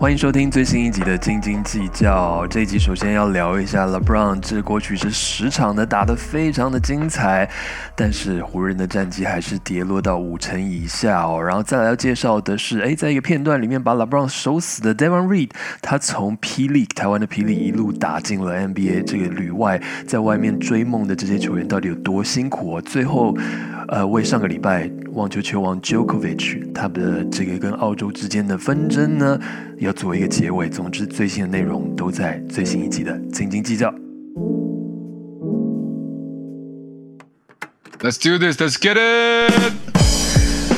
欢迎收听最新一集的《斤斤计较》。这一集首先要聊一下 LeBron，这过去是十场的打得非常的精彩，但是湖人的战绩还是跌落到五成以下哦。然后再来要介绍的是，哎，在一个片段里面把 LeBron 守死的 Devon Reed，他从霹雳台湾的霹雳一路打进了 NBA 这个旅外，在外面追梦的这些球员到底有多辛苦哦？最后，呃，为上个礼拜网球球王 Djokovic 他的这个跟澳洲之间的纷争呢？要做一个结尾。总之，最新的内容都在最新一集的《斤斤计较》。Let's do this. Let's get it.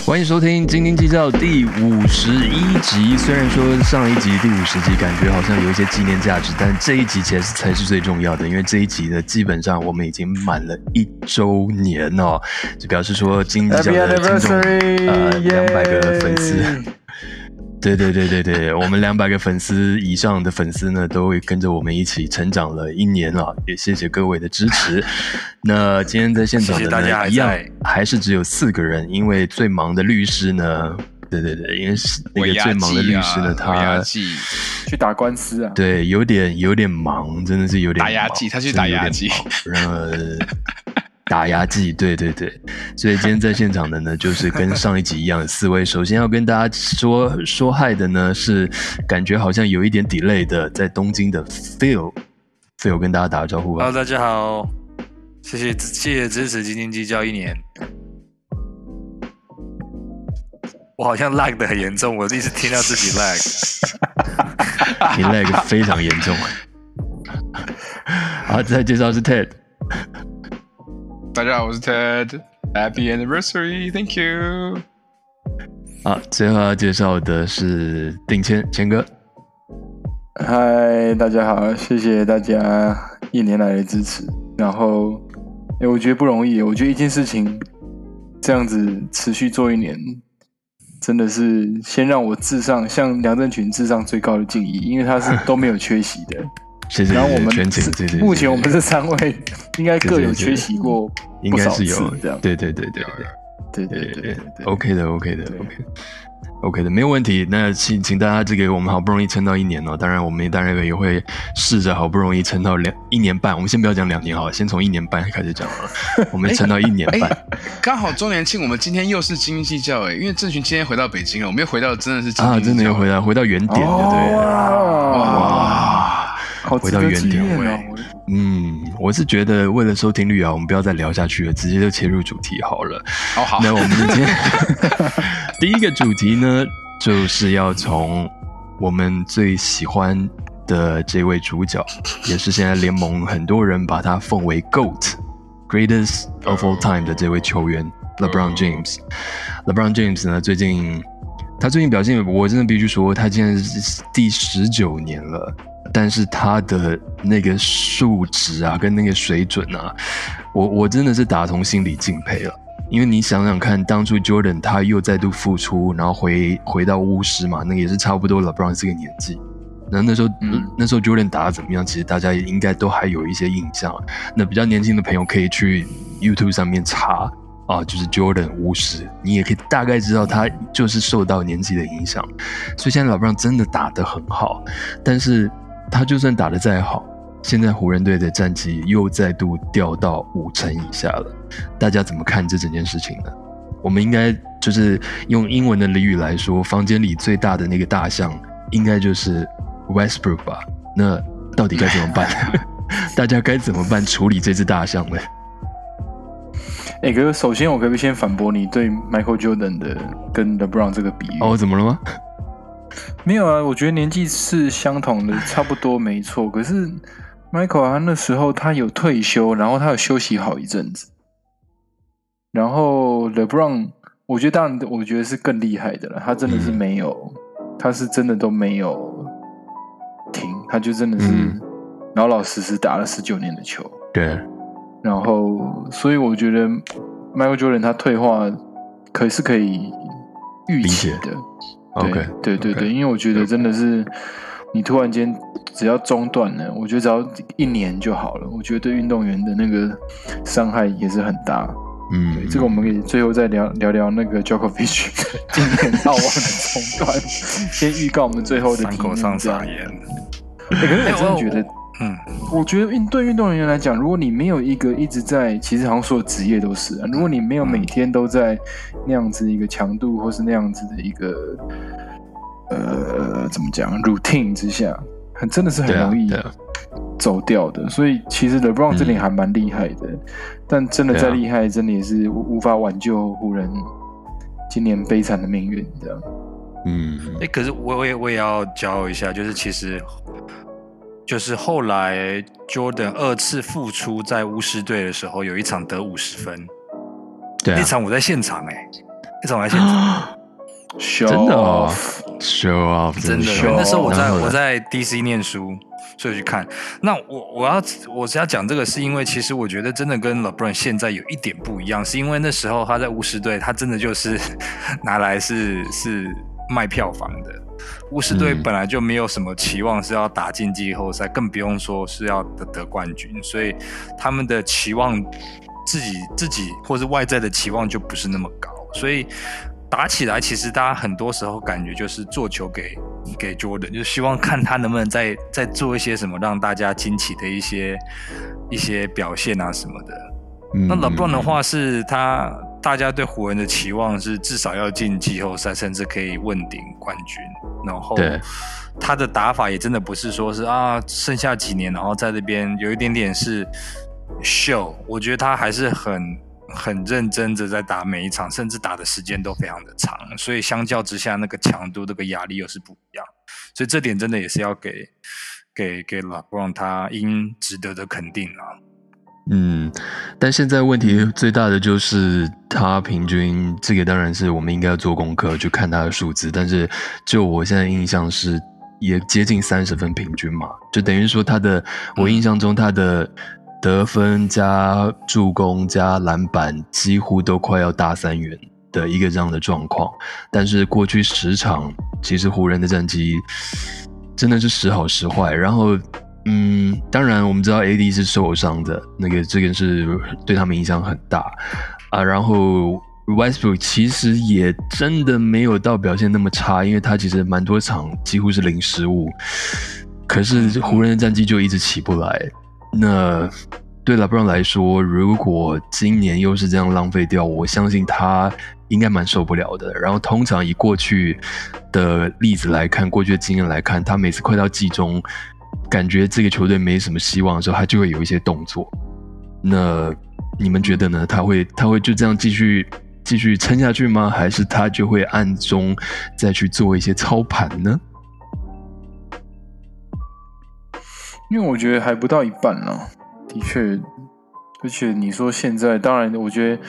欢迎收听《斤斤计较》第五十一集。虽然说上一集第五十集感觉好像有一些纪念价值，但这一集其实才是最重要的，因为这一集呢，基本上我们已经满了一周年哦，就表示说《斤斤计较》的听众呃两百个粉丝。对对对对对，我们两百个粉丝以上的粉丝呢，都会跟着我们一起成长了一年了，也谢谢各位的支持。那今天在现场的呢，一样还是只有四个人，因为最忙的律师呢，对对对，因为那个最忙的律师呢，他去打官司啊，对，有点有点忙，真的是有点打牙祭，他去打牙祭，然后。打牙祭，对对对，所以今天在现场的呢，就是跟上一集一样的四位。首先要跟大家说说嗨的呢，是感觉好像有一点 delay 的，在东京的 Phil，Phil 跟大家打个招呼吧。Hello，大家好，谢谢谢谢支持，斤斤计较一年。我好像 lag 的很严重，我一直听到自己 lag，你 lag 非常严重。好，再介绍是 Ted。大家好，我是 Ted，Happy Anniversary，Thank you。好，最后要介绍的是定谦谦哥。嗨，大家好，谢谢大家一年来的支持。然后，哎，我觉得不容易，我觉得一件事情这样子持续做一年，真的是先让我致上向梁振群致上最高的敬意，因为他是都没有缺席的。然后我们目前我们这三位应该各有缺席过，应该是有这样。对对对对对对对对对，OK 的 OK 的 OK OK 的没有问题。那请请大家这个我们好不容易撑到一年哦，当然我们当然也会试着好不容易撑到两一年半。我们先不要讲两年好了，先从一年半开始讲了。我们撑到一年半，刚好周年庆，我们今天又是斤斤计较哎，因为郑群今天回到北京了，我们又回到真的是啊，真的又回到回到原点，对对？哇！回到原点，嗯，我是觉得为了收听率啊，我们不要再聊下去了，直接就切入主题好了。好好，那我们今天 第一个主题呢，就是要从我们最喜欢的这位主角，也是现在联盟很多人把他奉为 GOAT，Greatest of all time 的这位球员 LeBron James。LeBron James 呢，最近他最近表现，我真的必须说，他现在是第十九年了。但是他的那个数值啊，跟那个水准啊，我我真的是打从心里敬佩了。因为你想想看，当初 Jordan 他又再度复出，然后回回到巫师嘛，那个也是差不多 LeBron 这个年纪。那那时候，那时候 Jordan 打的怎么样？其实大家也应该都还有一些印象。那比较年轻的朋友可以去 YouTube 上面查啊，就是 Jordan 巫师，你也可以大概知道他就是受到年纪的影响。所以现在 LeBron 真的打得很好，但是。他就算打得再好，现在湖人队的战绩又再度掉到五成以下了。大家怎么看这整件事情呢？我们应该就是用英文的俚语来说，房间里最大的那个大象应该就是 Westbrook 吧？那到底该怎么办？大家该怎么办处理这只大象呢？哎哥，首先我可不可以先反驳你对 Michael Jordan 的跟 LeBron 这个比喻？哦，怎么了吗？没有啊，我觉得年纪是相同的，差不多没错。可是 Michael 啊，那时候他有退休，然后他有休息好一阵子。然后 LeBron，我觉得当然，我觉得是更厉害的了。他真的是没有，他是真的都没有停，他就真的是老老实实打了十九年的球。对。然后，所以我觉得 Michael Jordan 他退化，可是可以预期的。OK，对对对，因为我觉得真的是，你突然间只要中断了，我觉得只要一年就好了。我觉得对运动员的那个伤害也是很大。嗯，，这个我们可以最后再聊聊聊那个 Djokovic 今年澳网的中断，先预告我们最后的伤口上撒盐。欸可是我真的觉得，嗯，我觉得运对运动人员来讲，如果你没有一个一直在，其实好像所有职业都是啊，如果你没有每天都在那样子一个强度，或是那样子的一个呃怎么讲 routine 之下，很真的是很容易走掉的。所以其实 LeBron 这点还蛮厉害的，但真的再厉害，真的也是无无法挽救湖人今年悲惨的命运。这样，嗯。哎、可是我我也我也要骄傲一下，就是其实就是后来 Jordan 二次复出在巫师队的时候，有一场得五十分，对啊。那，场我在现场哎、那场我在现场，真的哦？Show off，真的。show，那时候我在我在 DC 念书，所以去看。那我我要我是要讲这个，是因为其实我觉得真的跟 LeBron 现在有一点不一样，是因为那时候他在巫师队，他真的就是 拿来是是卖票房的。巫师队嗯本来就没有什么期望是要打进季后赛，更不用说是要得得冠军，所以他们的期望自己自己或是外在的期望就不是那么高，所以打起来其实大家很多时候感觉就是做球给给 Jordan，就希望看他能不能再再做一些什么让大家惊奇的一些一些表现啊什么的。嗯那 LeBron 的话是他大家对湖人的期望是至少要进季后赛，甚至可以问鼎冠军。然后他的打法也真的不是说是啊剩下几年，然后在这边有一点点是秀。我觉得他还是很很认真的在打每一场，甚至打的时间都非常的长。所以相较之下，那个强度、那个压力又是不一样。所以这点真的也是要给给给 LeBron 他应值得的肯定啊。嗯，但现在问题最大的就是他平均这个当然是我们应该要做功课去看他的数字，但是就我现在印象是也接近三十分平均嘛，就等于说他的我印象中他的得分加助攻加篮板几乎都快要大三元的一个这样的状况，但是过去十场其实湖人的战绩真的是时好时坏，然后。嗯，当然我们知道 AD 是受伤的，那个这个是对他们影响很大啊。然后 Westbrook 其实也真的没有到表现那么差，因为他其实蛮多场几乎是零失误，可是湖人的战绩就一直起不来。那对 LeBron 来说，如果今年又是这样浪费掉，我相信他应该蛮受不了的。然后通常以过去的例子来看，过去的经验来看，他每次快到季中。感觉这个球队没什么希望的时候，他就会有一些动作。那你们觉得呢？他会他会就这样继续继续撑下去吗？还是他就会暗中再去做一些操盘呢？因为我觉得还不到一半呢、的确，而且你说现在，当然，我觉得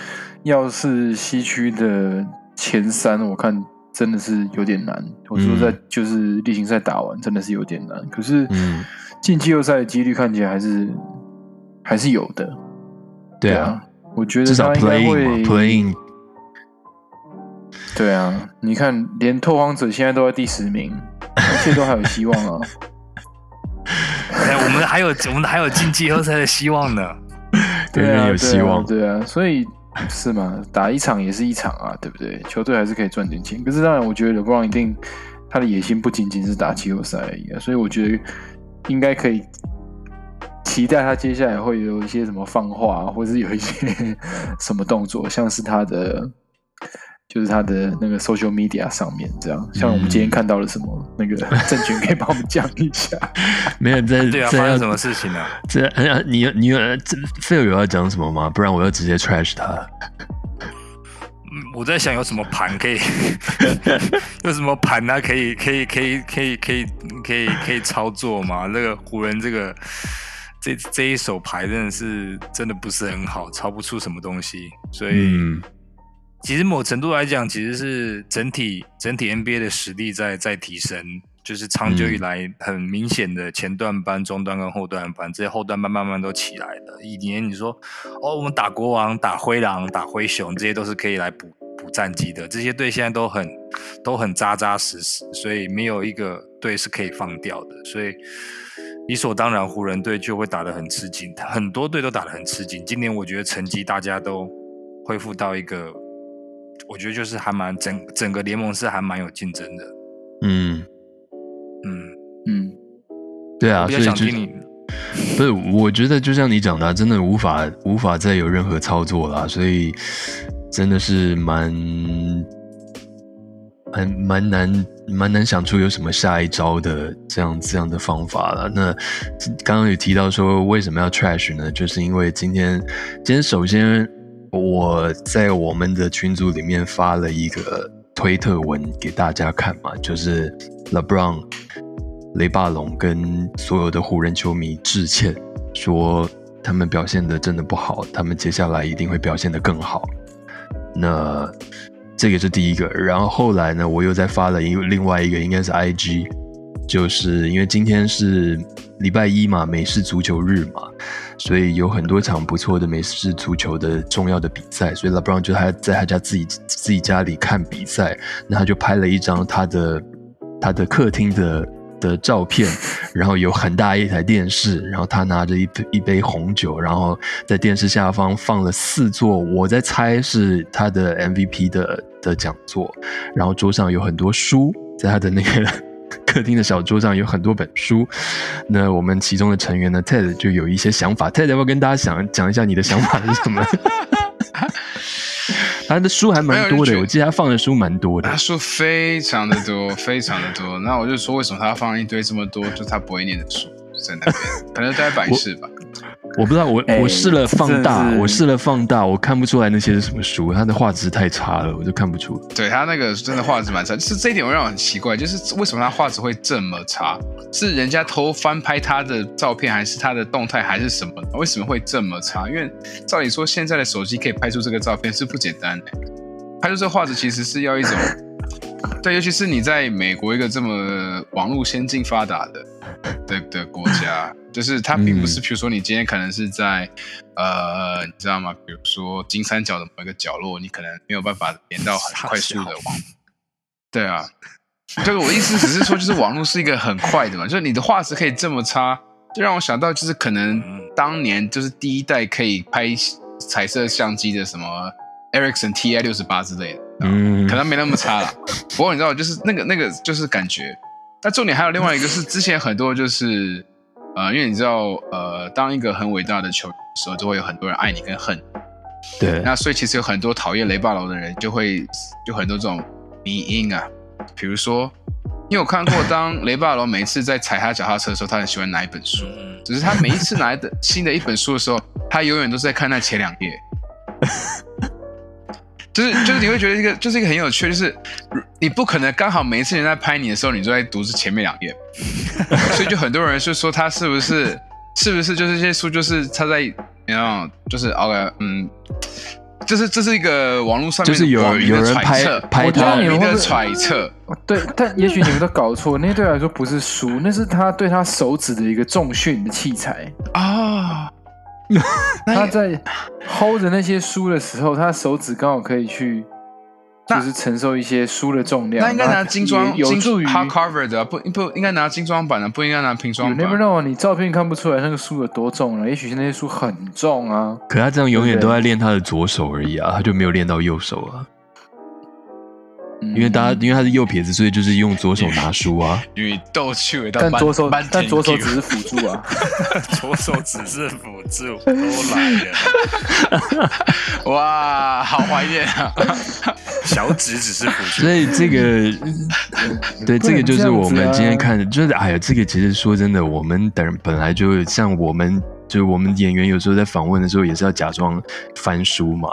要是西区的前三，我看真的是有点难。我说在就是例行赛打完，真的是有点难。可是嗯，进季后赛的几率看起来还是还是有的。对啊，，我觉得至少他应该 playing 会，playing 对啊，你看，连拓荒者现在都在第十名，一切都还有希望啊。哎，我们还有我们还有进季后赛的希望呢。对对啊，有希望。对啊，对啊，所以是吗，打一场也是一场啊，对不对？球队还是可以赚点钱。可是当然，我觉得 LeBron 一定他的野心不仅仅是打季后赛而已啊，所以我觉得应该可以期待他接下来会有一些什么放话，或者是有一些 什么动作，像是他的。就是他的那个 social media 上面，这样，像我们今天看到了什么，那个 郑权可以帮我们讲一下。没有在对啊，发生什么事情呢、这哎呀，你你有这 Phil 有要讲什么吗？不然我要直接 trash 他。嗯，我在想有什么盘可以，有什么盘啊，可以可以可以可以可以可以可以操作吗？那个湖人这个这这一手牌真的是真的不是很好，操不出什么东西，所以。嗯，其实某程度来讲，其实是整体整体 NBA 的实力在在提升，就是长久以来很明显的前段班、中段跟后段班，这些后段班慢慢都起来了。以前你说哦，我们打国王、打灰狼、打灰熊，这些都是可以来补补战绩的，这些队现在都很都很扎扎实实，所以没有一个队是可以放掉的，所以。理所当然，湖人队就会打得很吃紧，很多队都打得很吃紧。今年我觉得成绩大家都恢复到一个，我觉得就是还蛮整整个联盟是还蛮有竞争的。嗯，嗯，嗯，对啊，所以就较想听你，不是，我觉得就像你讲的啊、真的无法无法再有任何操作了，所以真的是蛮蛮蛮难蛮难想出有什么下一招的这样这样的方法了。那刚刚有提到说为什么要 trash 呢？就是因为今天今天首先我在我们的群组里面发了一个推特文给大家看嘛，就是 LeBron 雷霸龙跟所有的湖人球迷致歉，说他们表现的真的不好，他们接下来一定会表现的更好。那这个是第一个，然后后来呢，我又再发了一另外一个，应该是 IG，就是因为今天是礼拜一嘛，美式足球日嘛，所以有很多场不错的美式足球的重要的比赛，所以 LeBron 就他在他家自己自己家里看比赛，那他就拍了一张他的他的客厅的的照片，然后有很大一台电视，然后他拿着一杯一杯红酒，然后在电视下方放了四座，我在猜是他的 MVP 的的讲座，然后桌上有很多书，在他的那个客厅的小桌上有很多本书。那我们其中的成员呢，Ted 就有一些想法，Ted 要不要跟大家讲讲一下你的想法是什么？他的书还蛮多的，我记得他放的书蛮多的他。书非常的多，非常的多。那我就说，为什么他要放一堆这么多，就他不会念的书在那边？可能在摆饰吧。我不知道，我、哎我试了放大，我试了放大，我看不出来那些是什么书，它的画质太差了，我就看不出。对它那个真的画质蛮差，就是这一点我让我很奇怪，就是为什么它画质会这么差？是人家偷翻拍他的照片，还是他的动态，还是什么？为什么会这么差？因为照理说，现在的手机可以拍出这个照片是不简单的，拍出这个画质其实是要一种，对，尤其是你在美国一个这么网络先进发达的的的国家，就是它并不是，嗯比如说你今天可能是在呃，你知道吗？比如说金三角的某一个角落，你可能没有办法连到很快速的网。对啊，这个我的意思只是说，就是网络是一个很快的嘛，就是你的画质可以这么差，就让我想到就是可能当年就是第一代可以拍彩色相机的什么 Ericsson TI 六十八之类的，嗯可能没那么差了。不过你知道，就是那个那个就是感觉。那重点还有另外一个是，之前很多就是呃，因为你知道呃，当一个很伟大的球员的时候，就会有很多人爱你跟恨你。对，那所以其实有很多讨厌雷霸楼的人，就会有很多这种迷因啊，比如说，你有看过当雷霸龙每一次在踩他脚踏车的时候，他很喜欢拿一本书，嗯，只是他每一次拿的新的一本书的时候，他永远都是在看那前两页。就是就是你会觉得一个就是一个很有趣，就是你不可能刚好每一次人在拍你的时候，你都在读是前面两页，所以就很多人就说他是不是是不是就是这些书就是他在然后就是 OK 嗯，就是这是一个网络上面就是有有人拍揣测，拍我觉得他的揣测，对，但也许你们都搞错，那对我来说不是书，那是他对他手指的一个重训的器材。啊，他在 hold 着那些书的时候，他手指刚好可以去，就是承受一些书的重量。那应该拿精装也有助于 hardcover 的啊，不不应该拿精装版的，不应该拿平装 You 版 never。know，你照片看不出来那个书有多重了，也许那些书很重啊。可他这样永远都在练他的左手而已啊，他就没有练到右手啊。嗯因为大家因为他是右撇子，所以就是用左手拿书啊。与逗趣味，但左手但左手只是辅助啊。左手只是辅助，都来了，哇，好怀念啊！小指只是辅助所。以这个，对，这个就是我们今天看的，就是哎呀，这个其实说真的，我们等本来就像我们，就是我们演员有时候在访问的时候也是要假装翻书嘛。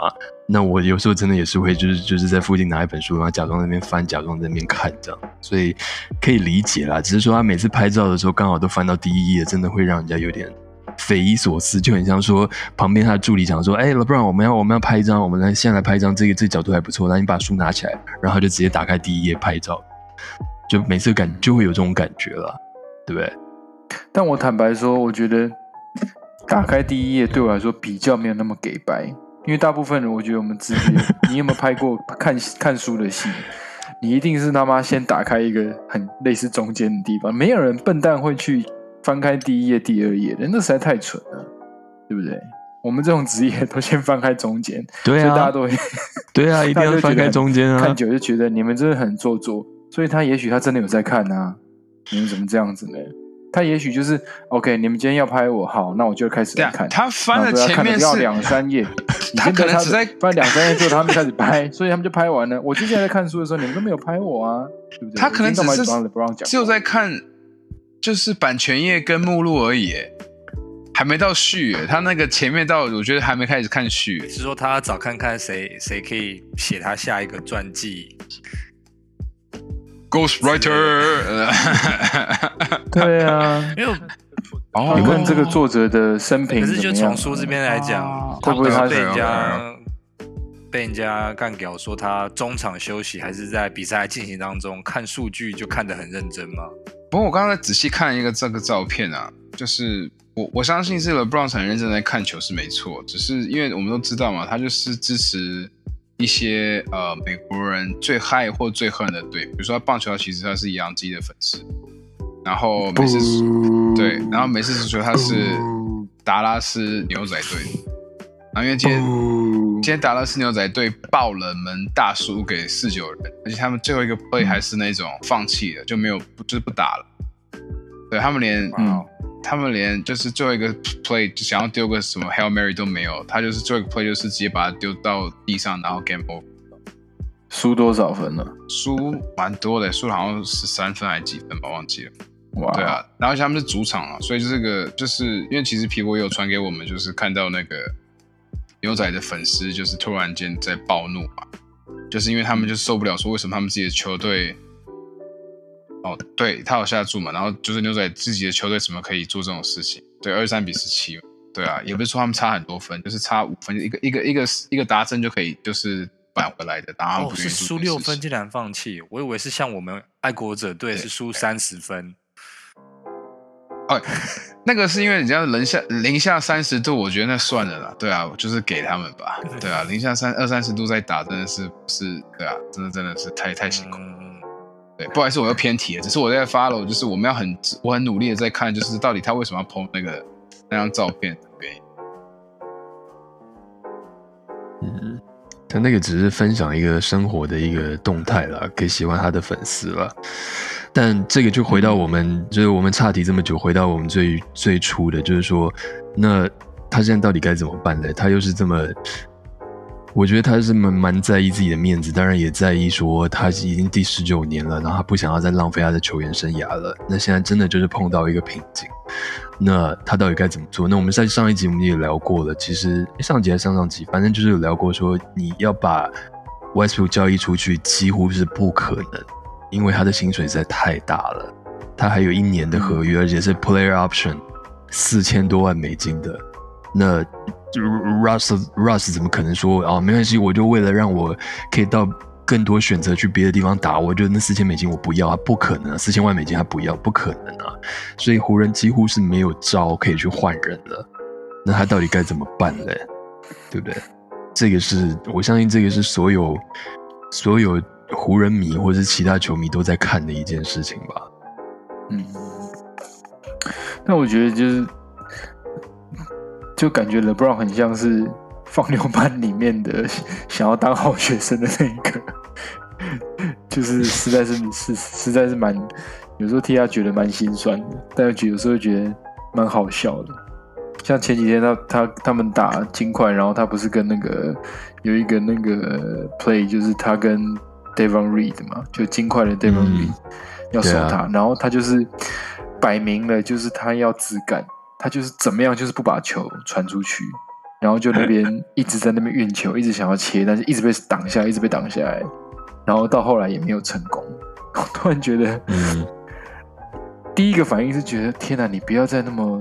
那我有时候真的也是会，就是就是在附近拿一本书，然后假装在那边翻，假装在那边看这样，所以可以理解啦。只是说他每次拍照的时候刚好都翻到第一页，真的会让人家有点匪夷所思，就很像说旁边他的助理讲说：“哎、l e b r o n 我们要我们要拍一张，我们来现在来拍一张，这个这角度还不错，那你把书拿起来。”然后就直接打开第一页拍照，就每次感就会有这种感觉了，对不对？但我坦白说，我觉得打开第一页对我来说比较没有那么给白，因为大部分人，我觉得我们直接，你有没有拍过看看书的戏？你一定是他妈先打开一个很类似中间的地方，没有人笨蛋会去翻开第一页、第二页的，那实在太蠢了，对不对？我们这种职业都先翻开中间，对啊所以大家，都会 对啊，一定要翻开中间啊看。久就觉得你们真的很做作，所以他也许他真的有在看啊，你们怎么这样子呢？他也许就是 OK，你们今天要拍我，好，那我就开始看。，他翻了前面要两三页，他可能只在翻两三页之后，他们开始拍，所以他们就拍完了。我之前在看书的时候，你们都没有拍我啊，对不对？他可能只是我今天干嘛帮 LeBron 讲，只有在看就是版权页跟目录而已，哎还没到序，哎他那个前面到我觉得还没开始看序，是说他找看看谁谁可以写他下一个传记，Ghostwriter，呃 对啊，因为哦。你问这个作者的生平可是就从书这边来讲会不会他被人家被人家干掉说他中场休息还是在比赛进行当中看数据就看得很认真吗？不过我刚才仔细看一个这个照片啊，就是我我相信是 LeBron 很认真在看球是没错，只是因为我们都知道嘛，他就是支持一些呃美国人最嗨或最恨的队，比如说棒球其实他是洋基的粉丝，然后每次输对，然后美式足球他是达拉斯牛仔队，然后因为今天今天达拉斯牛仔队爆冷门大输给四九人，而且他们最后一个 play 还是那种放弃的，就没有不就是不打了。对他们连嗯他们连就是最后一个 play 就想要丢个什么 hail mary 都没有，他就是最后一个 play 就是直接把它丢到地上，然后 game over，输多少分了？输蛮多的，输了好像十三分还是几分吧，忘记了。哇，对啊，然后他们是主场啊，所以这个就是因为其实皮博也有传给我们，就是看到那个牛仔的粉丝就是突然间在暴怒嘛，就是因为他们就受不了说为什么他们自己的球队，哦，对他有下注嘛，然后就是牛仔自己的球队怎么可以做这种事情？对，二三比十七，对啊，也不是说他们差很多分，就是差五分，一个一个一个一个达阵就可以就是扳回来的，然后不愿意做输六分竟然放弃，我以为是像我们爱国者队是输三十分。哦，那个是因为你这样零下零下三十度，我觉得那算了啦。对啊，就是给他们吧。对啊，零下三二三十度再打，真的是不是？对啊，真的真的是太太辛苦。嗯，对，不好意思，我又偏题了。只是我在 follow，就是我们要很我很努力的在看，就是到底他为什么要 PO 那个那张照片的原因。嗯，他那个只是分享一个生活的一个动态啦，给喜欢他的粉丝了。但这个就回到我们，就是我们岔题这么久，回到我们最最初的，就是说，那他现在到底该怎么办呢？他又是这么，我觉得他是蛮蛮在意自己的面子，当然也在意说他已经第十九年了，然后他不想要再浪费他的球员生涯了。那现在真的就是碰到一个瓶颈，那他到底该怎么做？那我们在上一集我们也聊过了，其实上集还是上上集，反正就是有聊过说，你要把 Westbrook 交易出去几乎是不可能，因为他的薪水实在太大了，他还有一年的合约，而且是 Player Option 四千多万美金的。那 Russ Russ 怎么可能说啊没关系，我就为了让我可以到更多选择去别的地方打，我就那四千美金我不要啊，不可能啊，四千万美金他不要，不可能啊。所以湖人几乎是没有招可以去换人了。那他到底该怎么办嘞？对不对？这个是我相信，这个是所有所有湖人迷或者是其他球迷都在看的一件事情吧。嗯，那我觉得就是，就感觉 LeBron 很像是放牛班里面的 想要当好学生的那一个，就是实在是是实在是蛮，有时候替他觉得蛮心酸的，但又觉有时候觉得蛮好笑的。像前几天他他他们打金块，然后他不是跟那个有一个那个 play，就是他跟 Devon Reed 嘛，就金块的 Devon 嗯。Reed、要守他，然后他就是摆明了就是他要自干，他就是怎么样就是不把球传出去，然后就那边 一直在那边运球，一直想要切，但是一直被挡下，一直被挡下来，然后到后来也没有成功。我突然觉得，嗯，第一个反应是觉得天哪，你不要再那么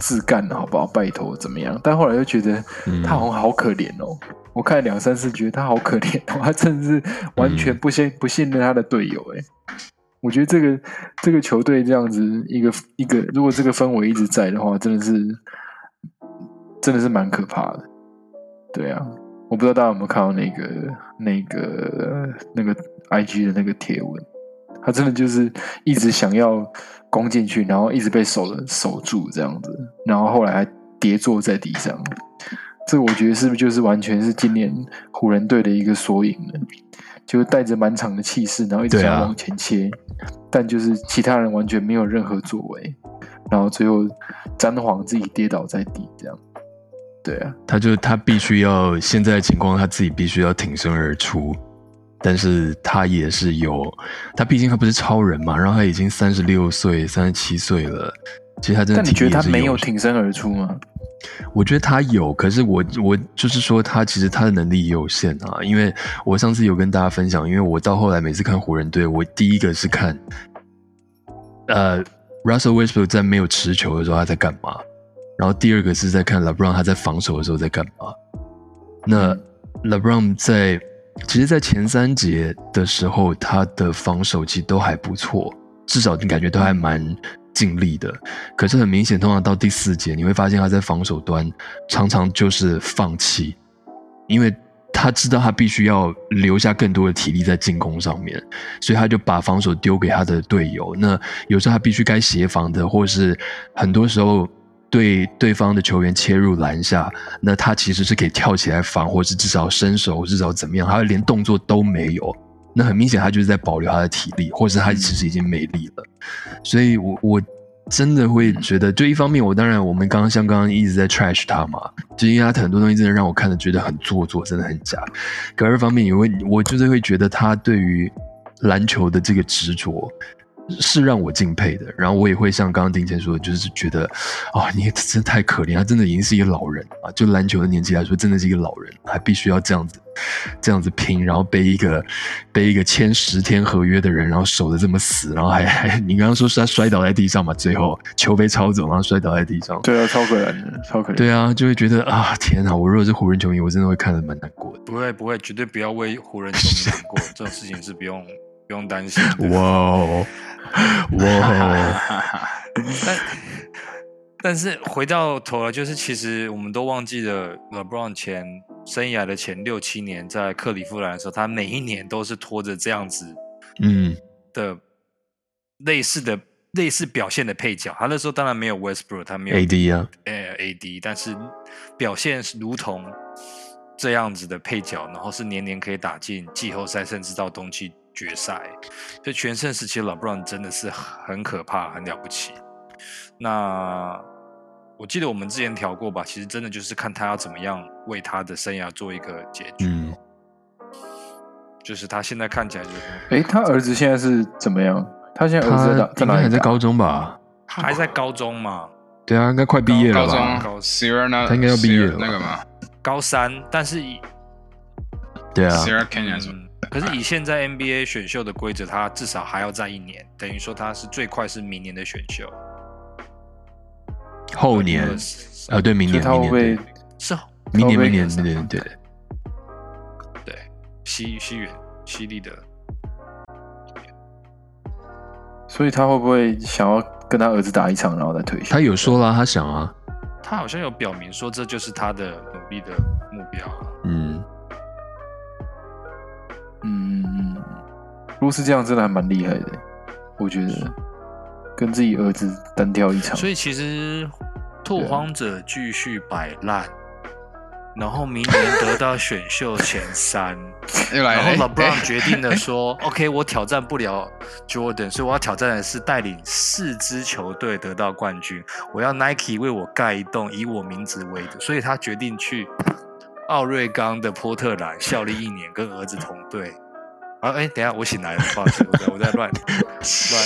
自干了，好不好？拜托，怎么样？但后来又觉得嗯他好像好可怜哦。我看了两三次，觉得他好可怜哦，他真的是完全不信、不信任他的队友。哎，我觉得这个这个球队这样子一个一个，如果这个氛围一直在的话，真的是真的是蛮可怕的。对啊，我不知道大家有没有看到那个那个那个 IG 的那个贴文，他真的就是一直想要攻进去，然后一直被守了守住这样子，然后后来还跌坐在地上。这我觉得是不是就是完全是今年湖人队的一个缩影呢？就是带着满场的气势，然后一直往前切，但就是其他人完全没有任何作为，然后最后詹皇自己跌倒在地，这样。对啊，他就他必须要现在的情况，他自己必须要挺身而出，但是他也是有，他毕竟他不是超人嘛，然后他已经三十六岁、三十七岁了，其实他真的但你觉得他没有挺身而出吗？我觉得他有，可是我我就是说他其实他的能力也有限啊，因为我上次有跟大家分享，因为我到后来每次看湖人队，我第一个是看，呃，Russell Westbrook 在没有持球的时候他在干嘛，然后第二个是在看 LeBron 他在防守的时候在干嘛。那 LeBron 在其实，在前三节的时候，他的防守其实都还不错，至少你感觉都还蛮尽力的。可是很明显，通常到第四节，你会发现他在防守端常常就是放弃，因为他知道他必须要留下更多的体力在进攻上面，所以他就把防守丢给他的队友。那有时候他必须该协防的，或是很多时候对对方的球员切入篮下，那他其实是可以跳起来防，或是至少伸手，至少怎么样，他连动作都没有。那很明显，他就是在保留他的体力，或是他其实已经没力了。所以我我真的会觉得，就一方面，我当然我们刚刚像刚刚一直在 trash 他嘛，就因为他很多东西真的让我看的觉得很做作，真的很假。可二方面，也会我就是会觉得他对于篮球的这个执着。是让我敬佩的，然后我也会像刚刚丁谦说的，就是觉得，啊、你真的太可怜，他真的已经是一个老人啊，就篮球的年纪来说，真的是一个老人，还必须要这样子，这样子拼，然后被一个被一个签十天合约的人，然后守的这么死，然后还 还，你刚刚说是他摔倒在地上嘛，最后球被抄走，然后摔倒在地上，对啊，超可怜的，超可怜。对啊，就会觉得啊，天哪，我如果是湖人球迷，我真的会看得蛮难过的。不会不会，绝对不要为湖人球迷难过，这种事情是不用不用担心的。哇哦，哇哦，但但是回到头来，就是其实我们都忘记了 LeBron 前生涯的前六七年在克利夫兰的时候，他每一年都是拖着这样子嗯，的类似的类似表现的配角。他那时候当然没有 Westbrook，他没有 AD 啊，哎 AD，但是表现是如同这样子的配角，然后是年年可以打进季后赛，甚至到冬季决赛。所以全盛时期的 LeBron 真的是很可怕，很了不起。那我记得我们之前调过吧，其实真的就是看他要怎么样为他的生涯做一个结局。嗯，就是他现在看起来就是哎，他儿子现在是怎么样？他现在儿子在他哪在哪里？还在高中吧？他还在高中嘛，对啊，应该快毕业了高吧？中 Sierra 他应该要毕业了那个嘛高三，但是以对啊，，Sierra Canyon 什么？嗯可是以现在 NBA 选秀的规则，他至少还要再一年，等于说他是最快是明年的选秀。后年20啊，对，明年，他会明年，会，是哦明年，明年，不会对对对，对西西元西利的，所以他会不会想要跟他儿子打一场，然后再退休？他有说啦，他想啊，他好像有表明说这就是他的努力的目标啊。嗯，嗯，嗯嗯。如果是这样，真的还蛮厉害的，我觉得。跟自己儿子单挑一场，所以其实拓荒者继续摆烂，然后明年得到选秀前三，又来。然后哎 LeBron 决定了说：“OK，我挑战不了 Jordan，所以我要挑战的是带领四支球队得到冠军。我要 Nike 为我盖一栋以我名字为的，所以他决定去奥瑞冈的波特兰效力一年，跟儿子同队。啊，哎，等一下，我醒来了，抱歉，我在我在乱 乱。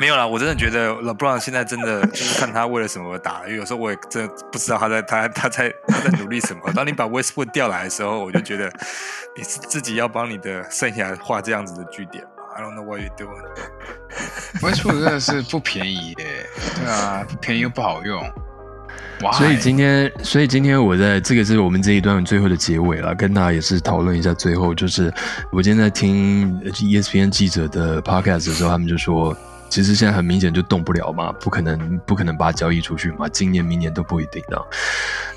没有啦，我真的觉得 LeBron 现在真的就是看他为了什么而打，因为有时候我也真的不知道他在他他在他在努力什么。当你把 Westbrook 调来的时候，我就觉得你是自己要帮你的剩下画这样子的句点嘛。I don't know what you doing。Westbrook 真的是不便宜耶，对啊，不便宜又不好用。所以今天，所以今天我在这个是我们这一段最后的结尾了，跟大家也是讨论一下。最后就是我今天在听 ESPN 记者的 podcast 的时候，他们就说，其实现在很明显就动不了嘛，不可能不可能把它交易出去嘛，今年明年都不一定的。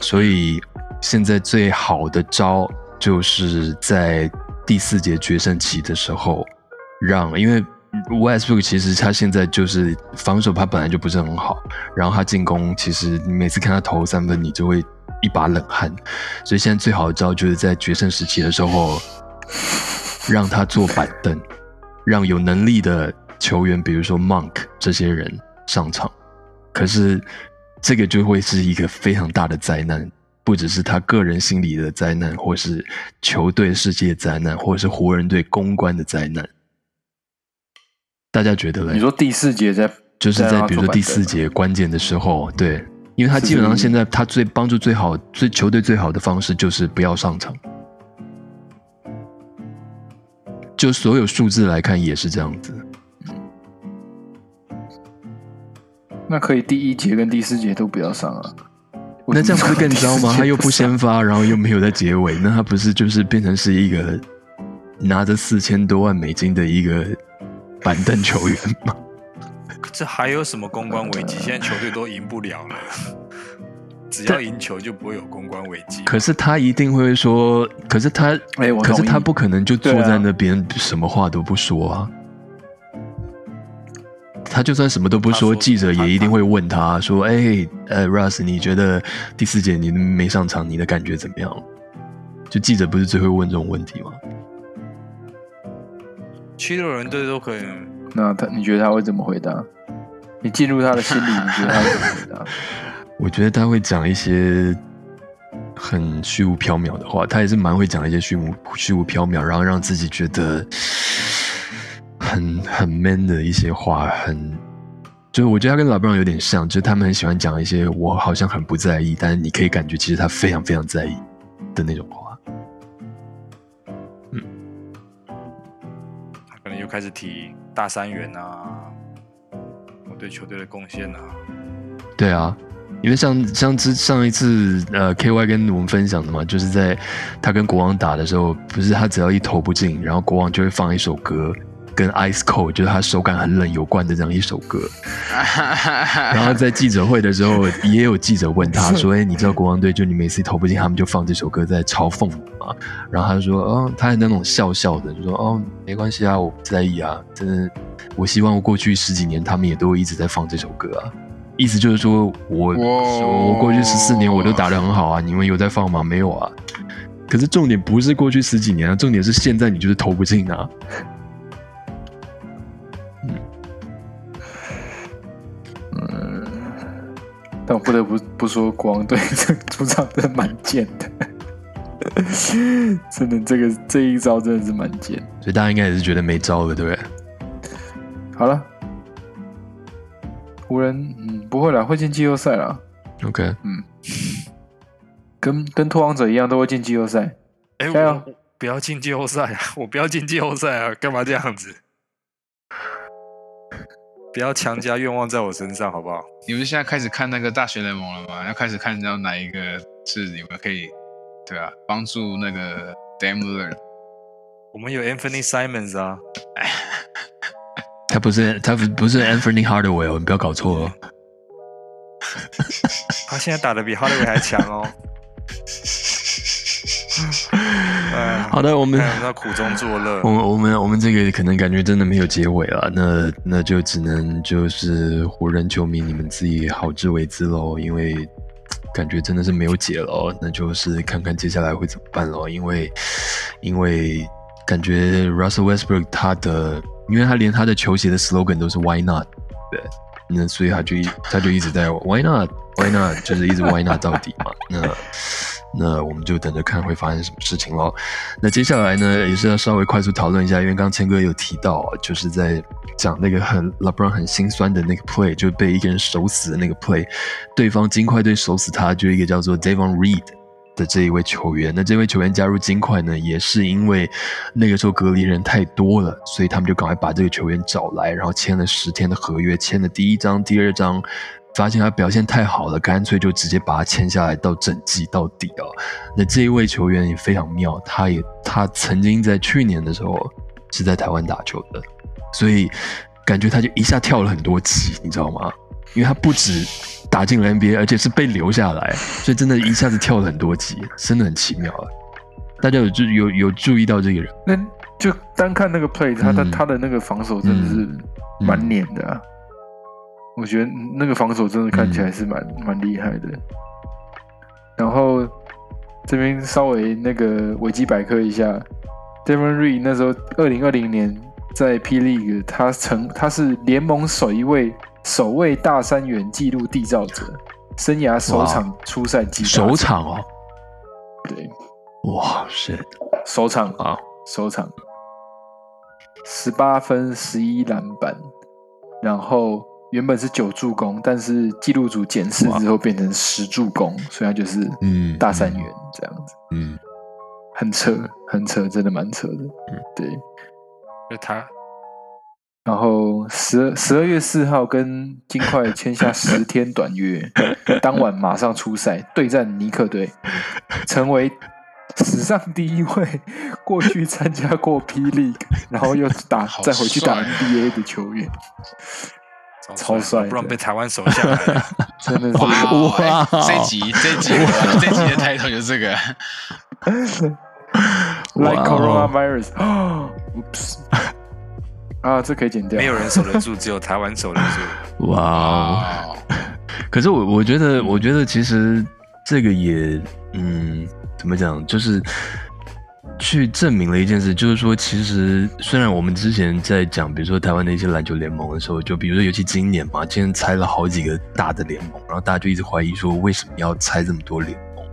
所以现在最好的招就是在第四节决胜期的时候，让因为 Westbrook 其实他现在就是防守，他本来就不是很好，然后他进攻其实你每次看他投三分，你就会一把冷汗。所以现在最好的招就是在决胜时期的时候，让他坐板凳，让有能力的球员，比如说 Monk 这些人上场。可是这个就会是一个非常大的灾难，不只是他个人心理的灾难，或是球队世界灾难，或者是湖人队公关的灾难。大家觉得嘞？你说第四节在就是在比如说第四节，关键的时候，对，因为他基本上现在他最帮助最好、最球队最好的方式就是不要上场。就所有数字来看也是这样子，那可以第一节跟第四节都不要上啊。那这样不是更糟吗？他又不不先发，然后又没有在结尾，那他不是就是变成是一个拿着四千多万美金的一个板凳球员吗？这还有什么公关危机？现在球队都赢不了了，只要赢球就不会有公关危机。可是他一定会说，可是他，可是他不可能就坐在那边什么话都不说啊。他就算什么都不说，说记者也一定会问他说：“哎，呃，Russ，你觉得第四节你没上场，你的感觉怎么样？”就记者不是最会问这种问题吗？七六人队都可以，那他你觉得他会怎么回答？你进入他的心里，你觉得他会怎么回答？我觉得他会讲一些很虚无缥缈的话，他也是蛮会讲一些虚无虚无缥缈，然后让自己觉得很很 man 的一些话，很就是我觉得他跟老布朗有点像，就是他们很喜欢讲一些我好像很不在意，但是你可以感觉其实他非常非常在意的那种话。又开始提大三元啊，我对球队的贡献啊。对啊，因为像像之上一次呃 KY 跟我们分享的嘛，就是在他跟国王打的时候，不是他只要一投不进，然后国王就会放一首歌，跟 Ice Cold 就是他手感很冷有关的这样一首歌。然后在记者会的时候，也有记者问他说：“哎，你知道国王队就你每次投不进，他们就放这首歌在嘲讽你吗？”然后他就说：“哦，他还那种笑笑的，就说哦，没关系啊，我不在意啊，真的，我希望过去十几年他们也都一直在放这首歌啊。”意思就是说我我过去十四年我都打得很好啊，你们有在放吗？没有啊。可是重点不是过去十几年啊，重点是现在你就是投不进啊。但我不得不不说，国王队这个主场真的蛮贱的，真的这个这一招真的是蛮贱。所以大家应该也是觉得没招了，对不对？好了，湖人嗯不会啦，会进季后赛啦，OK，嗯跟跟拓荒者一样都会进季后赛。哎，加油我我不要进季后赛啊！我不要进季后赛啊！干嘛这样子？不要强加愿望在我身上，好不好？你们现在开始看那个大学联盟了吗？要开始看到哪一个是你们可以，对啊，帮助那个 Dame Lillard。我们有 Anthony Simons 啊，他不是他不不是 Anthony Hardaway，哦，你不要搞错哦。他现在打的比 Hardaway 还强哦。哎好的，我们看他苦中作乐我。们 我们我们这个可能感觉真的没有结尾了，那那就只能就是湖人球迷你们自己好自为之喽，因为感觉真的是没有解了哦，那就是看看接下来会怎么办喽，因为因为感觉 Russell Westbrook 他的，因为他连他的球鞋的 slogan 都是 Why not，对，那所以他就一他就一直在 Why not Why not，就是一直 Why not 到底嘛，那。那我们就等着看会发生什么事情喽。那接下来呢，也是要稍微快速讨论一下，因为刚刚谦哥有提到，就是在讲那个很 LeBron 很心酸的那个 play，就被一个人手死的那个 play，对方金块队手死他，就一个叫做 Davon Reed 的这一位球员。那这位球员加入金块呢，也是因为那个时候隔离人太多了，所以他们就赶快把这个球员找来，然后签了十天的合约，签了第一张、第二张。发现他表现太好了，干脆就直接把他签下来到整季到底哦。那这一位球员也非常妙，他也他曾经在去年的时候是在台湾打球的，所以感觉他就一下跳了很多级，你知道吗？因为他不止打进了 NBA，而且是被留下来，所以真的一下子跳了很多级，真的很奇妙啊！大家有注有有注意到这个人？那就单看那个 play，他他嗯他的那个防守真的是蛮碾的啊。我觉得那个防守真的看起来是蛮蛮厉害的。然后这边稍微那个维基百科一下 d e v o n Reed 那时候二零二零年在 P League，他成他是联盟首一位首位大三元纪录缔造者，生涯首场初赛季首场哦，对。哇塞首场啊，首场。十八分十一篮板，然后原本是九助攻，但是记录组检视之后变成十助攻，所以他就是嗯大三元这样子，嗯，很扯，很扯，真的蛮扯的。对。就他然后十十二月四号跟金块签下十天短约，当晚马上出赛对战尼克队，成为史上第一位过去参加过 P League，然后又打再回去打 NBA 的球员，超帅不然被台湾守下来了。真的是哇这集这集这集的 title 就是这个，like coronavirus 啊这可以剪掉，没有人守得住，只有台湾守得住。哇哦！哦，可是我我觉得，我觉得其实这个也，嗯，怎么讲，就是去证明了一件事，就是说，其实虽然我们之前在讲，比如说台湾的一些篮球联盟的时候，就比如说尤其今年嘛，今年拆了好几个大的联盟，然后大家就一直怀疑说，为什么要拆这么多联盟？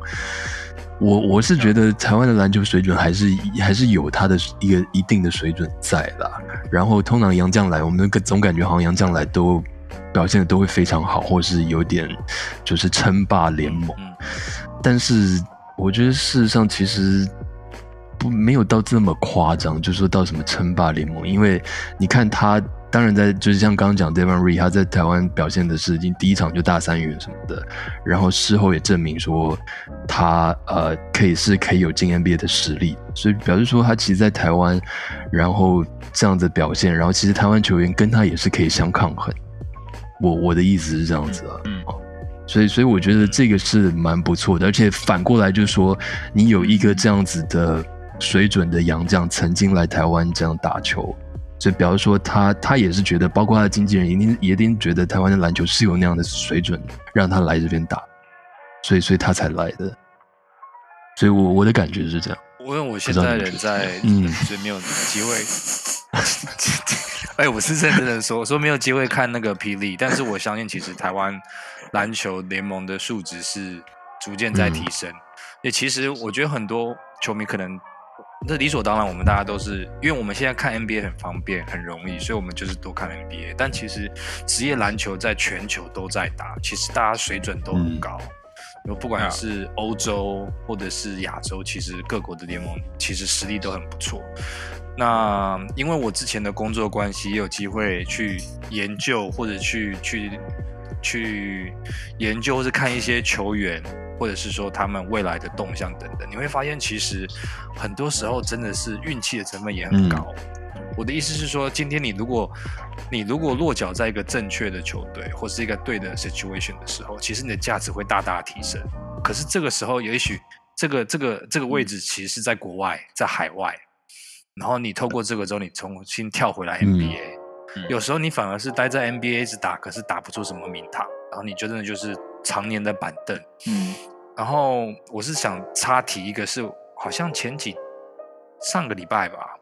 我我是觉得台湾的篮球水准还是还是有它的一个一定的水准在啦。然后通常杨将来，我们总感觉好像杨将来都表现的都会非常好，或是有点就是称霸联盟。嗯，但是我觉得事实上其实不没有到这么夸张，就是说到什么称霸联盟，因为你看他。当然，在就是像刚刚讲 Devon Reed，他在台湾表现的是已经第一场就大三元什么的，然后事后也证明说他呃可以是可以有进 NBA 的实力，所以表示说他其实，在台湾，然后这样子表现，然后其实台湾球员跟他也是可以相抗衡。我我的意思是这样子啊，嗯。哦所以所以我觉得这个是蛮不错的，而且反过来就是说，你有一个这样子的水准的洋将曾经来台湾这样打球，所以表示说他他也是觉得，包括他的经纪人一定一定觉得台湾的篮球是有那样的水准，让他来这边打，所以所以他才来的。所以我我的感觉是这样。因为我现在人在，嗯所以没有机会。哎，我是认真的说，说没有机会看那个霹雳，但是我相信其实台湾篮球联盟的数值是逐渐在提升。也其实我觉得很多球迷可能，这理所当然，我们大家都是，因为我们现在看 NBA 很方便、很容易，所以我们就是多看 NBA。但其实职业篮球在全球都在打，其实大家水准都很嗯高。有不管是欧洲或者是亚洲，其实各国的联盟其实实力都很不错。那因为我之前的工作关系，也有机会去研究或者去去去研究或是看一些球员，或者是说他们未来的动向等等，你会发现其实很多时候真的是运气的成分也很高。我的意思是说，今天你如果你如果落脚在一个正确的球队，或是一个对的 situation 的时候，其实你的价值会大大提升。可是这个时候，也许这个这个这个位置其实是在国外，在海外，然后你透过这个之后，你重新跳回来 NBA，、嗯有时候你反而是待在 NBA 一直打，可是打不出什么名堂，然后你就真的就是常年的板凳。嗯然后我是想插题一个是，好像前几上个礼拜吧，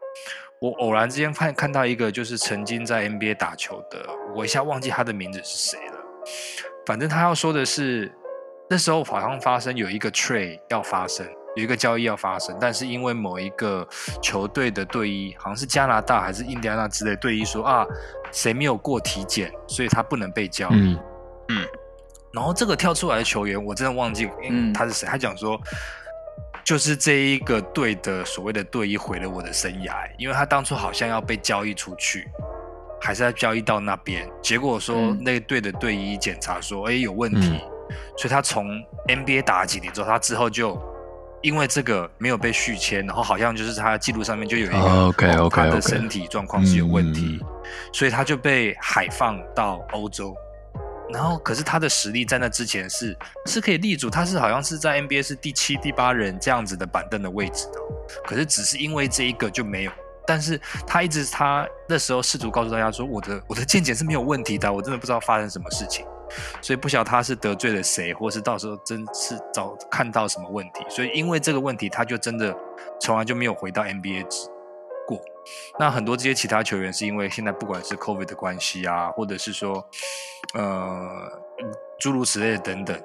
我偶然之间看看到一个就是曾经在 NBA 打球的，我一下忘记他的名字是谁了。反正他要说的是，那时候好像发生有一个 trade 要发生，有一个交易要发生，但是因为某一个球队的队医，好像是加拿大还是印第安纳之类队医说啊，谁没有过体检，所以他不能被交易。嗯然后这个跳出来的球员，我真的忘记嗯他是谁。他讲说，就是这一个队的所谓的队医毁了我的生涯，因为他当初好像要被交易出去，还是要交易到那边，结果说嗯那个队的队医检查说，哎有问题，所以他从 NBA 打了几年之后，他之后就因为这个没有被续签，然后好像就是他的记录上面就有一个、哦，OK，OK，哦他的身体状况是有问题。嗯所以他就被海放到欧洲。然后，可是他的实力在那之前是是可以立足，他是好像是在 NBA 是第七、第八人这样子的板凳的位置的。可是只是因为这一个就没有但是他一直他那时候试图告诉大家说，我的我的见解是没有问题的，我真的不知道发生什么事情，所以不晓得他是得罪了谁，或是到时候真是找看到什么问题，所以因为这个问题，他就真的从来就没有回到 NBA 职。那很多这些其他球员是因为现在不管是 COVID 的关系啊，或者是说呃诸如此类的等等，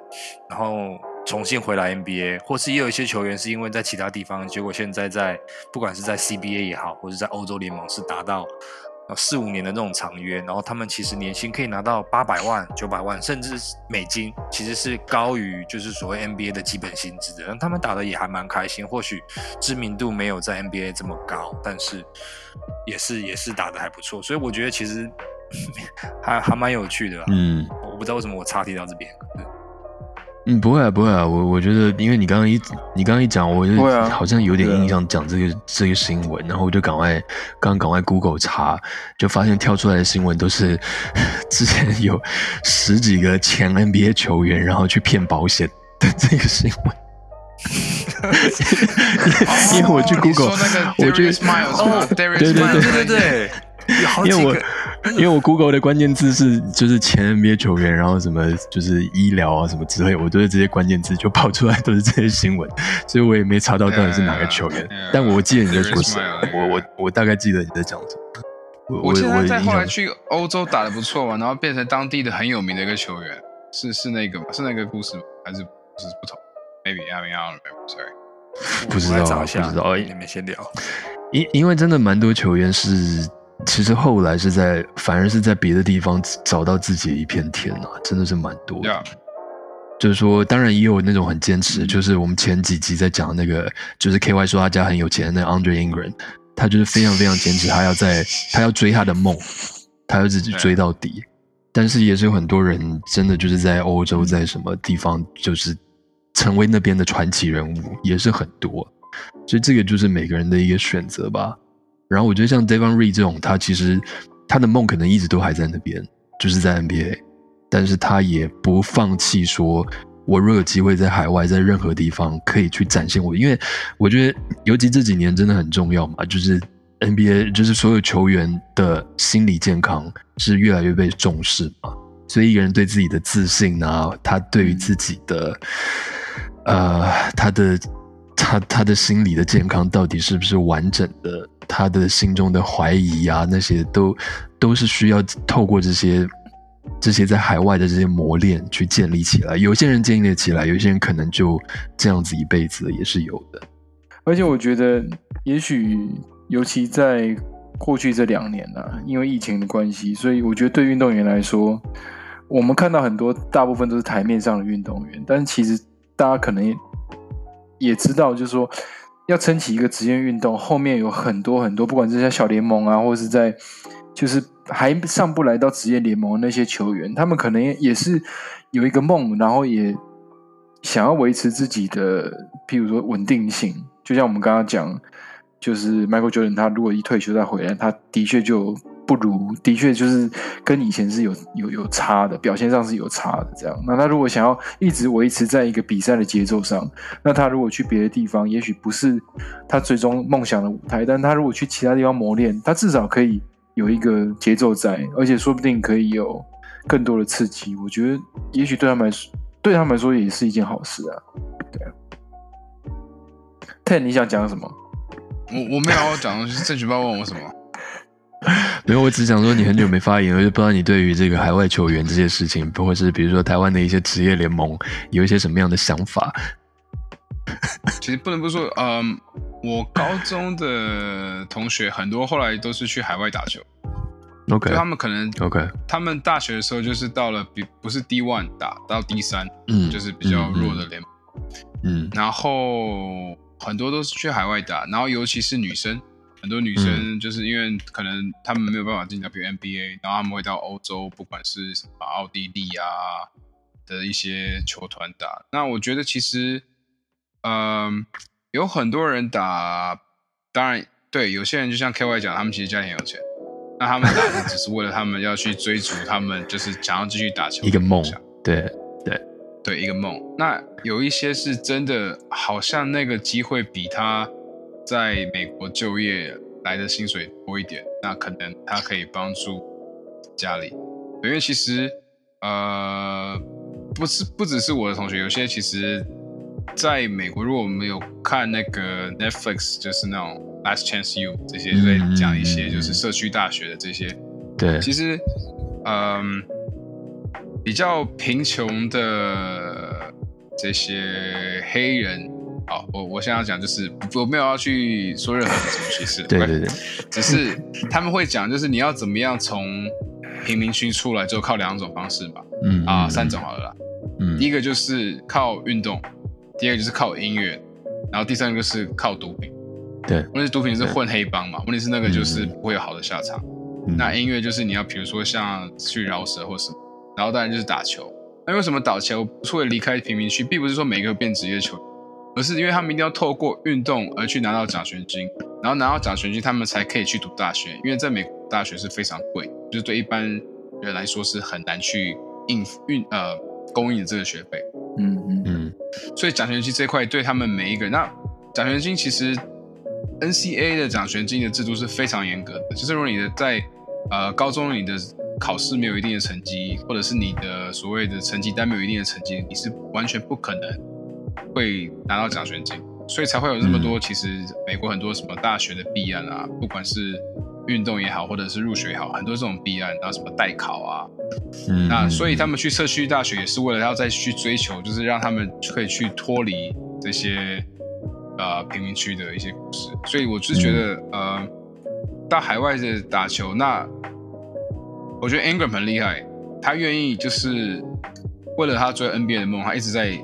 然后。重新回来 NBA，或是也有一些球员是因为在其他地方，结果现在在不管是在 CBA 也好，或者在欧洲联盟是达到四五年的那种长约，然后他们其实年薪可以拿到八百万、九百万，甚至美金，其实是高于就是所谓 NBA 的基本薪资的。他们打的也还蛮开心，或许知名度没有在 NBA 这么高，但是也是也是打的还不错。所以我觉得其实 还还蛮有趣的。嗯，我不知道为什么我插题到这边。嗯，不会啊，不会啊，我我觉得，因为你刚刚一你刚刚一讲，我就好像有点印象讲这个这个新闻，然后我就赶快刚赶快 Google 查，就发现跳出来的新闻都是 之前有十几个前 NBA 球员然后去骗保险的这个新闻。因为我去 Google，我去哦，对对对对对对。因为我 因为我 Google 的关键字是就是前 NBA 球员，然后什么就是医疗啊什么之类，我都是这些关键字就跑出来都是这些新闻，所以我也没查到到底是哪个球员。但我记得你在说什么，我我我大概记得你在讲什么。我现在在后来去欧洲打的不错嘛，然后变成当地的很有名的一个球员，是是那个吗？是那个故事吗？还是是不同？Maybe I mean I don't remember. Sorry，不知道，不知道。你们先聊。因因为真的蛮多球员是。其实后来是在，反而是在别的地方找到自己的一片天啊，真的是蛮多的。就是说，当然也有那种很坚持，就是我们前几集在讲那个，就是 K Y 说他家很有钱的那 Andre Ingram，他就是非常非常坚持，他要在他要追他的梦，他要自己追到底。但是也是有很多人真的就是在欧洲，在什么地方就是成为那边的传奇人物，也是很多。所以这个就是每个人的一个选择吧。然后我觉得像 Devon Reed 这种，他其实他的梦可能一直都还在那边，就是在 NBA，但是他也不放弃说，我若有机会在海外，在任何地方可以去展现我，因为我觉得尤其这几年真的很重要嘛，就是 NBA 就是所有球员的心理健康是越来越被重视嘛，所以一个人对自己的自信啊，他对于自己的，呃，他的。他他的心理的健康到底是不是完整的？他的心中的怀疑啊，那些都都是需要透过这些这些在海外的这些磨练去建立起来。有些人建立起来，有些人可能就这样子一辈子也是有的。而且我觉得，也许尤其在过去这两年呢，因为疫情的关系，所以我觉得对运动员来说，我们看到很多大部分都是台面上的运动员，但其实大家可能。也知道，就是说，要撑起一个职业运动，后面有很多很多，不管是在小联盟啊，或是在，就是还上不来到职业联盟那些球员，他们可能也是有一个梦，然后也想要维持自己的，譬如说稳定性。就像我们刚刚讲，就是 Michael Jordan，他如果一退休再回来，他的确就。不如的确就是跟以前是有有有差的，表现上是有差的。这样，那他如果想要一直维持在一个比赛的节奏上，那他如果去别的地方，也许不是他最终梦想的舞台，但他如果去其他地方磨练，他至少可以有一个节奏在，而且说不定可以有更多的刺激。我觉得，也许对他们来说，对他们来说也是一件好事啊。对啊，Ten，你想讲什么？我我没有要讲东西，郑群豹问我什么？没有，我只想说你很久没发言，我就不知道你对于这个海外球员这些事情，或者是比如说台湾的一些职业联盟，有一些什么样的想法？其实不能不说，嗯，我高中的同学很多后来都是去海外打球，OK，他们可能 OK，他们大学的时候就是到了比不是 D one 打到 D 三，嗯，就是比较弱的联盟，嗯，然后很多都是去海外打，然后尤其是女生。很多女生就是因为可能她们没有办法进到 NBA，然后她们会到欧洲，不管是什么奥地利啊的一些球团打。那我觉得其实，嗯，有很多人打，当然对有些人就像 KY 讲，他们其实家里很有钱，那他们打只是为了他们要去追逐他们就是想要继续打球一个梦想，对对对一个梦。那有一些是真的，好像那个机会比他。在美国就业来的薪水多一点，那可能他可以帮助家里。因为其实呃，不是不只是我的同学，有些其实在美国，如果我们有看那个 Netflix，就是那种 Last Chance You 这些，就在讲一些就是社区大学的这些。对，其实，嗯，比较贫穷的这些黑人，好，我我现在要讲就是我没有要去说任何的什么歧视，对对对，只是他们会讲就是你要怎么样从贫民区出来，就靠两种方式吧，嗯啊，三种好了啦，嗯。第一个就是靠运动，第二个就是靠音乐，然后第三个就是靠毒品。对，问题是毒品是混黑帮嘛，问题是那个就是不会有好的下场。嗯。那音乐就是你要比如说像去饶舌或什么，然后当然就是打球。那为什么打球是会离开贫民区，并不是说每个变职业球员，而是因为他们一定要透过运动而去拿到奖学金，然后拿到奖学金，他们才可以去读大学。因为在美国大学是非常贵，就是对一般人来说是很难去应付运呃供应的这个学费。嗯嗯嗯所以奖学金这一块对他们每一个人，那奖学金其实 NCA 的奖学金的制度是非常严格的，就是如果你的在呃高中你的考试没有一定的成绩，或者是你的所谓的成绩单没有一定的成绩，你是完全不可能会拿到奖学金，所以才会有这么多。其实美国很多什么大学的弊案啊，不管是运动也好，或者是入学也好，很多这种弊案，然后什么代考啊，嗯，那所以他们去社区大学也是为了要再去追求，就是让他们可以去脱离这些呃贫民区的一些故事。所以我是觉得，呃，到海外的打球，那我觉得 Ingram 很厉害，他愿意就是为了他追 NBA 的梦，他一直在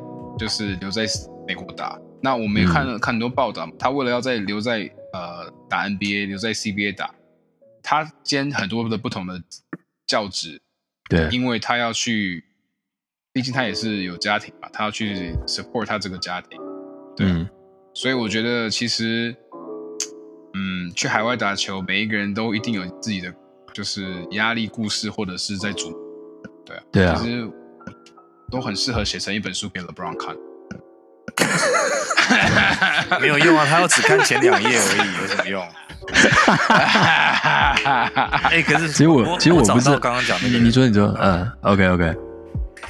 就是留在美国打。那我们也看了、看很多报道，他为了要在留在呃打 NBA，留在 CBA 打，他兼很多的不同的教职，对，因为他要去，毕竟他也是有家庭嘛，他要去 support 他这个家庭，对。嗯。所以我觉得其实，嗯，去海外打球，每一个人都一定有自己的就是压力故事，或者是在主，对啊，对啊。其实都很适合写成一本书给 LeBron 看。没有用啊，他要只看前两页而已，有什么用？哎、可是其实我其实我不是刚刚讲那个，你你说你说，嗯，OK OK，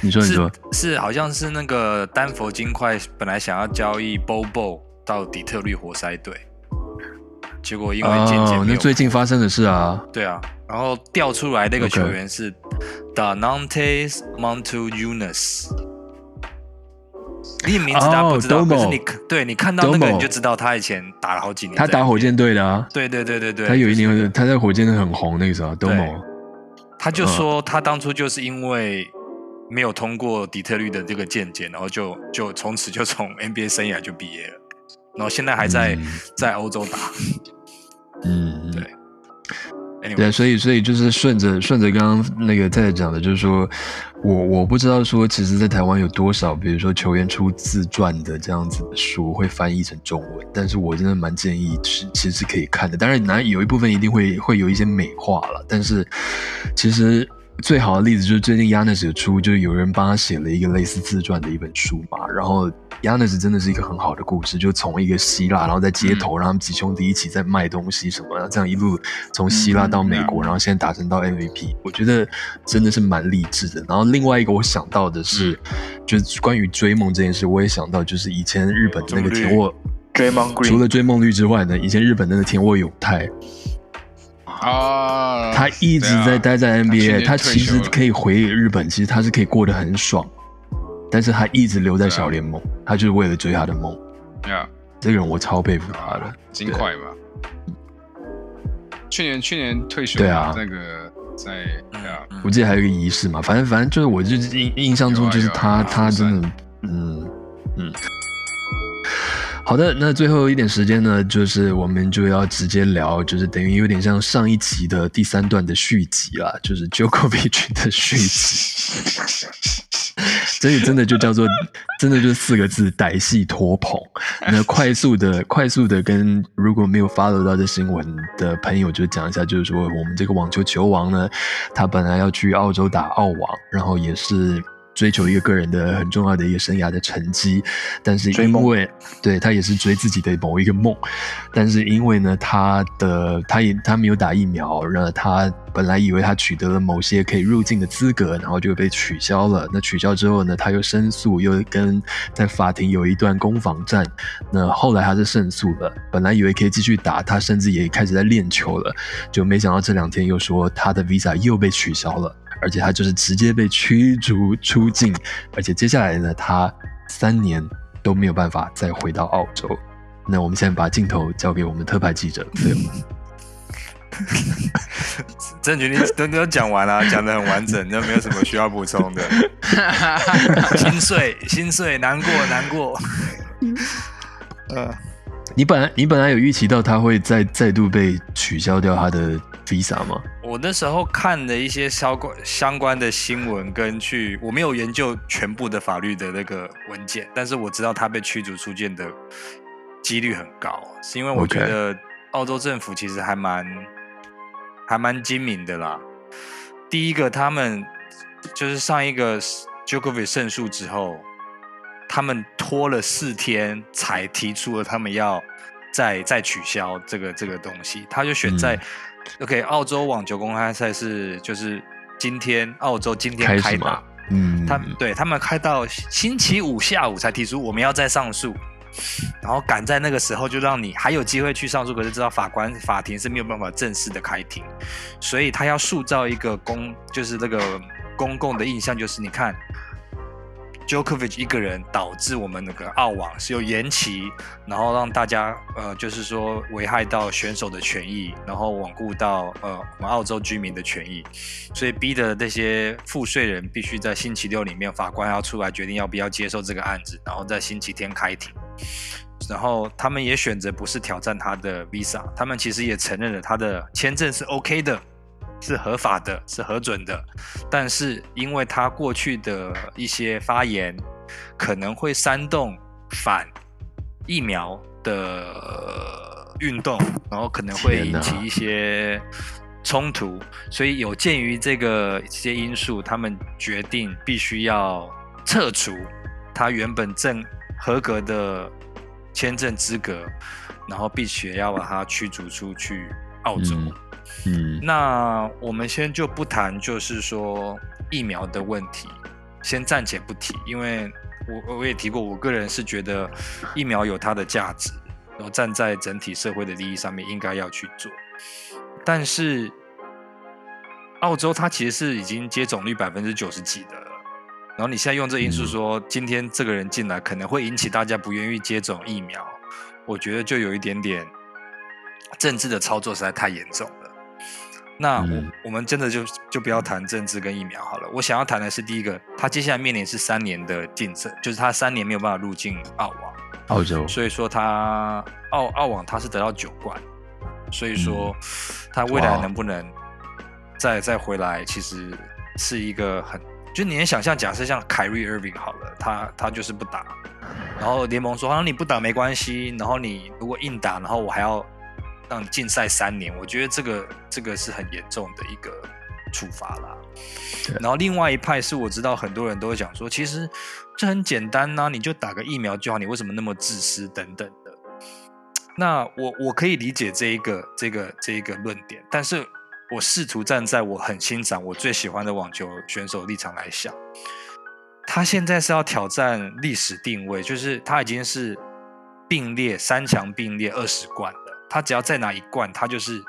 你说你说，是是好像是那个丹佛金块本来想要交易 Bobo 到底特律活塞队，结果因为渐渐哦，没有那最近发生的事啊，对啊，然后调出来那个球员是 Danante Montunas。你名字大家不知道哦可是你对你看到那个 Domo 你就知道他以前打了好几年。他打火，箭队的啊，对对对对对，他有一就是。年他在火箭队很红那个时候对，Domo，他就说他当初就是因为没有通过底特律的这个见解，然后就就从此就从 NBA 生涯就毕业了，然后现在还在、嗯。在欧洲打。嗯，对对，所以所以就是顺着顺着刚刚那个太太讲的，就是说我我不知道说，其实，在台湾有多少，比如说球员出自传的这样子的书会翻译成中文，但是我真的蛮建议是其实是可以看的。当然，哪有一部分一定会会有一些美化了，但是其实。最好的例子就是最近 Yanis 的出，就是有人帮他写了一个类似自传的一本书嘛。然后 Yanis 真的是一个很好的故事，就从一个希腊，然后在街头，让他们几兄弟一起在卖东西什么的，这样一路从希腊到美国，然后现在打成到 MVP，我觉得真的是蛮励志的。然后另外一个我想到的是，就是关于追梦这件事，我也想到就是以前日本那个田沃，Draymond 除了追梦绿之外呢，以前日本那个田沃永泰。啊，他一直在待在 NBA，、年他其实可以回日本，其实他是可以过得很爽，但是他一直留在小联盟，他就是为了追他的梦。对啊，这个人我超佩服他的，金块嘛。去年去年退休对啊。那个在我记得还有一个仪式嘛，反正反正就是我就是印印象中就是他、啊啊他真的嗯嗯。好的，那最后一点时间呢，就是我们就要直接聊，就是等于有点像上一集的第三段的续集啦，就是 Jokovic 的续集。所 以真的就叫做，真的就四个字：歹戏拖棚。那快速的、快速的跟如果没有 follow 到这新闻的朋友，就讲一下，就是说我们这个网球球王呢，他本来要去澳洲打澳网，然后也是追求一个个人的很重要的一个生涯的成绩，但是因为对他也是追自己的某一个梦，但是因为呢，他的他也他没有打疫苗，那他本来以为他取得了某些可以入境的资格，然后就被取消了。那取消之后呢，他又申诉，又跟在法庭有一段攻防战。那后来他是胜诉了，本来以为可以继续打，他甚至也开始在练球了，就没想到这两天又说他的 visa 又被取消了。而且他就是直接被驱逐出境，而且接下来呢，他三年都没有办法再回到澳洲。那我们现在把镜头交给我们特派记者，对。郑局，你都都讲完了，讲的很完整，那没有什么需要补充的。心碎，心碎，难过，难过。呃，你本来你本来有预期到他会再再度被取消掉他的 visa 吗？我那时候看了一些相关相关的新闻，跟去我没有研究全部的法律的那个文件，但是我知道他被驱逐出境的几率很高，是因为我觉得澳洲政府其实还蛮还蛮精明的啦。第一个，他们就是上一个 Jokovic 胜诉之后，他们拖了四天才提出了他们要再再取消这个这个东西，他就选在。OK，澳洲网球公开赛是就是今天澳洲今天开打，嗯，他对他们开到星期五下午才提出我们要再上诉，然后赶在那个时候就让你还有机会去上诉，可是知道法官法庭是没有办法正式的开庭，所以他要塑造一个公就是那个公共的印象，就是你看。Jokovic 一个人导致我们那个澳网是有延期，然后让大家呃，就是说危害到选手的权益，然后罔顾到呃我们澳洲居民的权益，所以逼的那些赋税人必须在星期六里面，法官要出来决定要不要接受这个案子，然后在星期天开庭，然后他们也选择不是挑战他的 visa，他们其实也承认了他的签证是 OK 的。是合法的，是核准的，但是因为他过去的一些发言可能会煽动反疫苗的运动，然后可能会引起一些冲突，所以有鉴于这个一些因素，他们决定必须要撤除他原本正合格的签证资格，然后并且要把他驱逐出去澳洲。嗯，那我们先就不谈，就是说疫苗的问题，先暂且不提，因为我我也提过，我个人是觉得疫苗有它的价值，然后站在整体社会的利益上面应该要去做。但是澳洲它其实是已经接种率百分之九十几的了，然后你现在用这因素说，今天这个人进来可能会引起大家不愿意接种疫苗，我觉得就有一点点政治的操作实在太严重了。那我我们真的就就不要谈政治跟疫苗好了。我想要谈的是第一个，他接下来面临是三年的禁证，就是他三年没有办法入境澳网，澳洲。所以说他澳澳网他是得到九冠，所以说他未来能不能再再回来，其实是一个很就你能想象，假设像凯瑞·厄文好了，他他就是不打，然后联盟说好像你不打没关系，然后你如果硬打，然后我还要。让禁赛三年，我觉得这个这个是很严重的一个处罚啦。然后另外一派是我知道很多人都会讲说，其实这很简单呐，你就打个疫苗就好，你为什么那么自私等等的。那我我可以理解这一个这个这一个论点，但是我试图站在我很欣赏我最喜欢的网球选手立场来想，他现在是要挑战历史定位，就是他已经是并列三强并列二十冠。他只要再拿一冠，他就是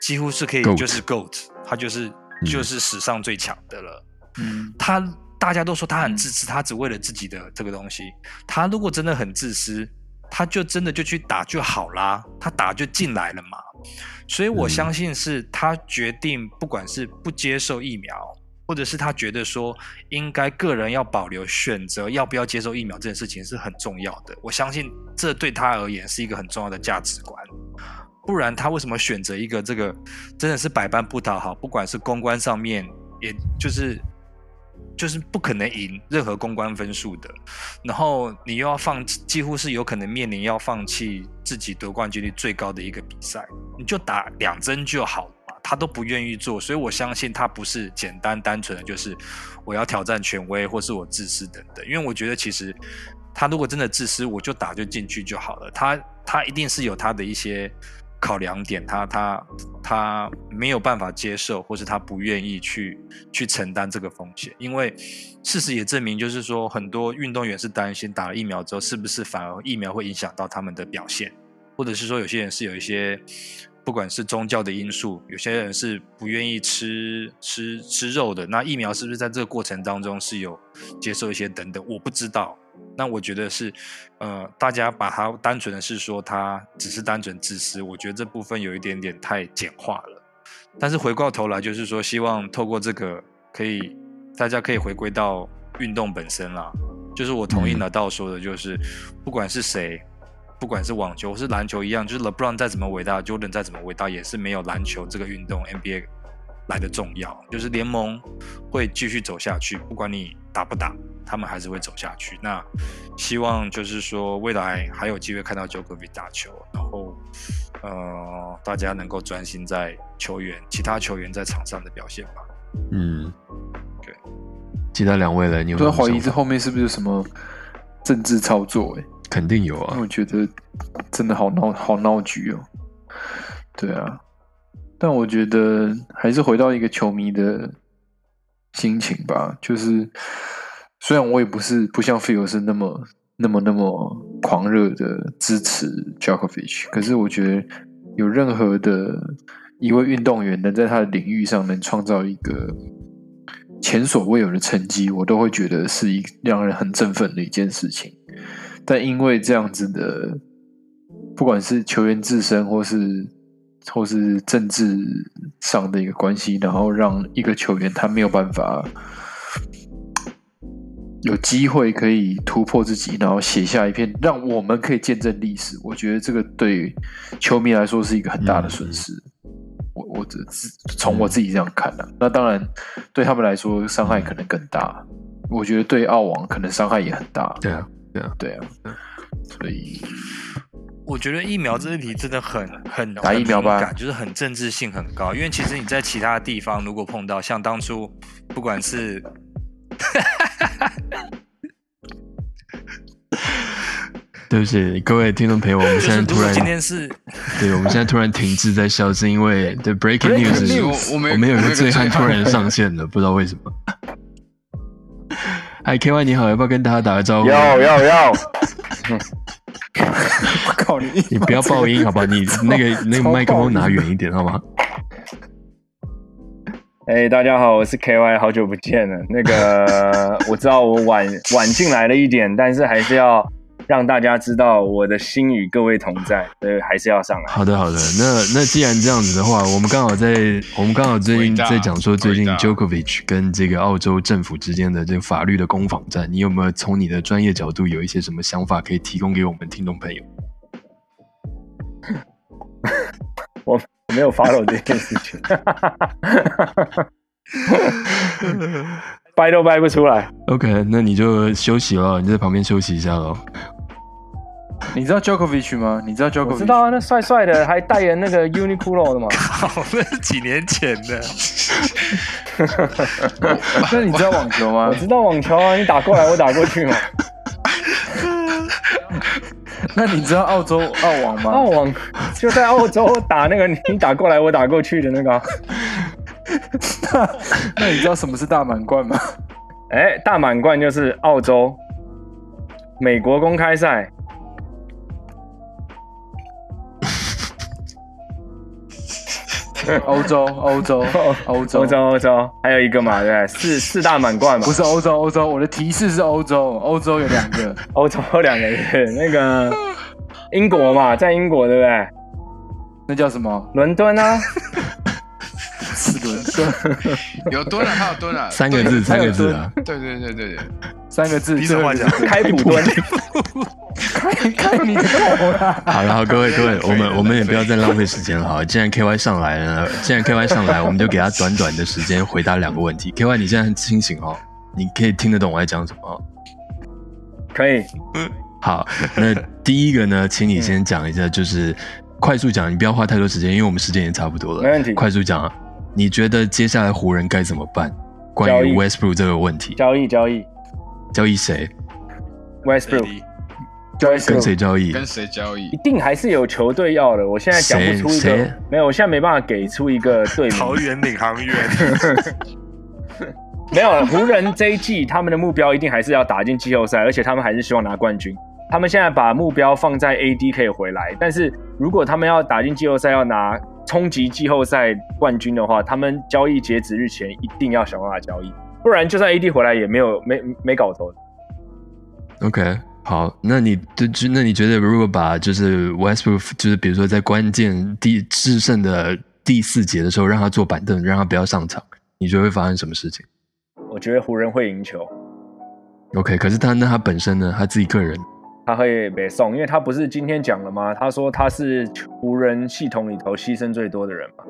几乎是可以就是 GOAT，他就是就是史上最强的了。嗯，他大家都说他很自私，他只为了自己的这个东西。他如果真的很自私，他就真的就去打就好啦，他打就进来了嘛。所以我相信是他决定，不管是不接受疫苗，或者是他觉得说应该个人要保留选择要不要接受疫苗这件事情是很重要的。我相信这对他而言是一个很重要的价值观。不然他为什么选择一个这个真的是百般不讨好？不管是公关上面，也就是就是不可能赢任何公关分数的。然后你又要放，几乎是有可能面临要放弃自己得冠军率最高的一个比赛，你就打两针就好。他都不愿意做，所以我相信他不是简单单纯的就是我要挑战权威或是我自私等等，因为我觉得其实他如果真的自私，我就打就进去就好了，他他一定是有他的一些。考量点，他他他没有办法接受，或是他不愿意去去承担这个风险，因为事实也证明，就是说很多运动员是担心打了疫苗之后，是不是反而疫苗会影响到他们的表现，或者是说有些人是有一些不管是宗教的因素，有些人是不愿意吃吃吃肉的，那疫苗是不是在这个过程当中是有接受一些等等，我不知道。那我觉得是，呃，大家把它单纯的是说它只是单纯自私，我觉得这部分有一点点太简化了。但是回过头来，就是说希望透过这个，可以大家可以回归到运动本身啦。就是我同意拿到说的，就是不管是谁，不管是网球或是篮球一样，就是 LeBron 再怎么伟大，Jordan 再怎么伟大，也是没有篮球这个运动 NBA 来的重要。就是联盟会继续走下去，不管你打不打。他们还是会走下去。那希望就是说，未来还有机会看到 Jokovic 打球，然后呃，大家能够专心在球员、其他球员在场上的表现吧。嗯，对。其他两位呢？你有怀疑这后面是不是有什么政治操作？哎，肯定有啊。我觉得真的好闹，好闹剧哦。对啊，但我觉得还是回到一个球迷的心情吧，就是。虽然我也不是不像费尔是那么那么那么狂热的支持 Jokovic，可是我觉得有任何的一位运动员能在他的领域上能创造一个前所未有的成绩，我都会觉得是一让人很振奋的一件事情。但因为这样子的，不管是球员自身或是或是政治上的一个关系，然后让一个球员他没有办法。有机会可以突破自己，然后写下一篇让我们可以见证历史。我觉得这个对球迷来说是一个很大的损失。我我只从我自己这样看的。那当然对他们来说伤害可能更大。我觉得对澳网可能伤害也很大。对啊，对啊，对啊。所以我觉得疫苗这一题真的很很打疫苗吧，就是很政治性很高。因为其实你在其他地方如果碰到像当初不管是。对不起，各位听众朋友，我们现在 突然今天是，对，我们现在突然停滞在笑，是因为 The Breaking News，我们有一个醉汉突然上线了，不知道为什么。嗨，K Y 你好，要不要跟大家打个招呼？要要要！我靠你！你不要爆音好吧？你 那个那个麦克风拿远一点好吗？哎，大家好，我是 K Y，好久不见了。那个我知道我晚晚进来了一点，但是还是要让大家知道我的心与各位同在，所以还是要上来。好的，好的。那那既然这样子的话，我们刚好在我们刚好最近在讲说最近 Djokovic 跟这个澳洲政府之间的这个法律的攻防战，你有没有从你的专业角度有一些什么想法可以提供给我们听众朋友？我。没有 follow 这件事情，掰都掰不出来。OK，那你就休息了，你在旁边休息一下喽。你知道 Djokovic 吗？你知道 Djokovic？知道啊，那帅帅的，还代言那个 Uniqlo 的嘛。靠，那是几年前的。那你知道网球吗？我知道网球啊，你打过来，我打过去嘛。那你知道澳洲澳网吗？澳网就在澳洲打那个，你打过来我打过去的那个。那你知道什么是大满贯吗？哎，大满贯就是澳洲、美国公开赛。欧洲，欧洲，欧洲，欧洲，欧洲，还有一个嘛，对，四四大满贯嘛。不是欧洲，欧洲，我的提示是欧洲，欧洲有两个，欧洲有两个，那个英国嘛，在英国，对不对？那叫什么？伦敦啊。有蹲了，他有蹲了。三个字，三个字啊。对对对对对，三个字。比什么讲？开普敦。开开你头 啦！好了，好，各位各位，我们我们也不要再浪费时间了。好，既然 K Y 上来了，既然 K Y 上来，我们就给他短短的时间回答两个问题。K Y，你现在很清醒哦，你可以听得懂我在讲什么？可以。好，那第一个呢，请你先讲一下，就是快速讲，你不要花太多时间，因为我们时间也差不多了。没问题快速讲啊，你觉得接下来湖人该怎么办？关于 Westbrook 这个问题，交易交易交易谁？Westbrook 交易跟谁交易？跟谁交易一？定还是有球队要的。我现在讲不出一个，没有，我现在没办法给出一个队名。桃园领航员，没有，湖人这一季他们的目标一定还是要打进季后赛，而且他们还是希望拿冠军。他们现在把目标放在 AD 可以回来，但是如果他们要打进季后赛，要拿冲击季后赛冠军的话，他们交易截止日前一定要想办法交易，不然就算 AD 回来也没有没没搞头。OK，好，那你就就那你觉得，如果把就是 Westbrook，就是比如说在关键第制胜的第四节的时候，让他坐板凳，让他不要上场，你觉得会发生什么事情我觉得湖人会赢球，？OK，可是他那他本身呢，他自己个人他会被送，因为他不是今天讲了吗？他说他是湖人系统里头牺牲最多的人嘛。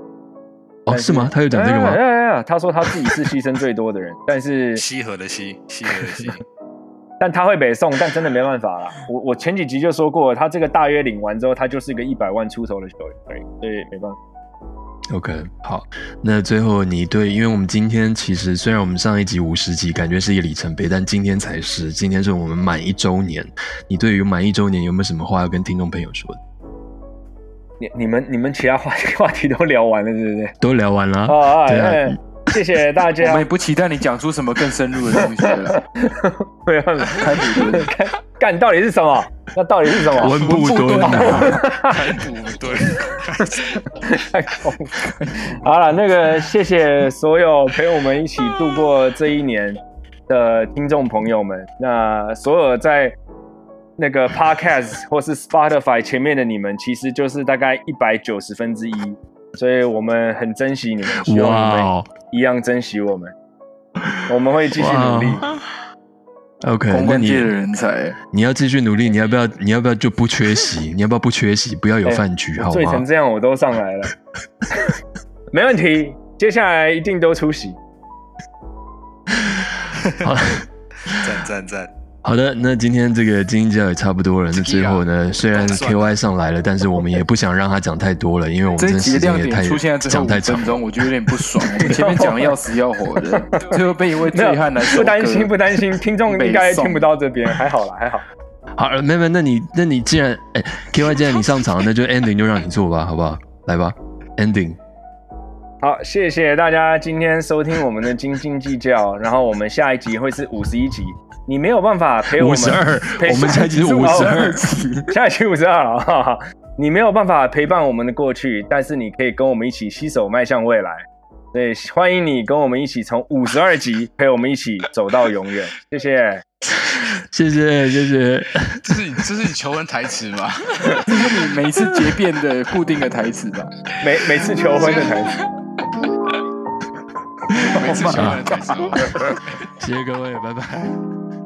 哦，是吗？他有讲这个哎吗？呀呀呀他说他自己是牺牲最多的人，但是西河的西，西河的西，但他会北送，但真的没办法啦。我我前几集就说过，他这个大约领完之后，他就是一个一百万出头的球员而已，所以没办法。OK，好，那最后你对，因为我们今天其实虽然我们上一集五十集感觉是一个里程碑，但今天才是，今天是我们满一周年。你对于满一周年有没有什么话要跟听众朋友说的？你你们你们其他话 话题都聊完了，对不对？都聊完了对啊哎谢谢大家 我家们也。不期待你讲出什么更深入的东西了。没办法，开普敦，干干到底是什么？那到底是什么？文不敦啊，开普敦，太空。好了，那个谢谢所有陪我们一起度过这一年的听众朋友们。那所有在那个 Podcast 或是 Spotify 前面的你们，其实就是大概一百九十分之一，所以我们很珍惜你们，希望你们一样珍惜我们。我们会继续努力。，OK，那你的人才，你要继续努力，你要不要？你要不要就不缺席？你要不要不缺席？不要有饭局，好吗醉成？这样，我都上来了，没问题。接下来一定都出席。好，赞赞赞，好的，那今天这个精英教也差不多了。那最后呢，虽然 KY 上来了，但是我们也不想让他讲太多了，因为我们真时间也太点出现在最后五讲太长分。钟，我觉得有点不爽。我们前面讲的要死要活的，最后被一位醉汉来收割不担心，不担心，听众应该听不到这边，还好啦，还好。好，妹妹，那你那你既然哎，KY 既然你上场，那就 ending 就让你做吧，好不好？来吧，ending。好，谢谢大家今天收听我们的斤斤计较，然后我们下一集会是五十一集，你没有办法陪我们52陪我们下一集是52集，下一集五十二了，哈哈，你没有办法陪伴我们的过去，但是你可以跟我们一起携手迈向未来。对，欢迎你跟我们一起从五十二集陪我们一起走到永远，谢谢。谢谢谢谢。这是你这是你求婚台词吗？这是你每次结辩的固定的台词吧？每每次求婚的台词。每次求婚的台词？谢谢各位，拜拜。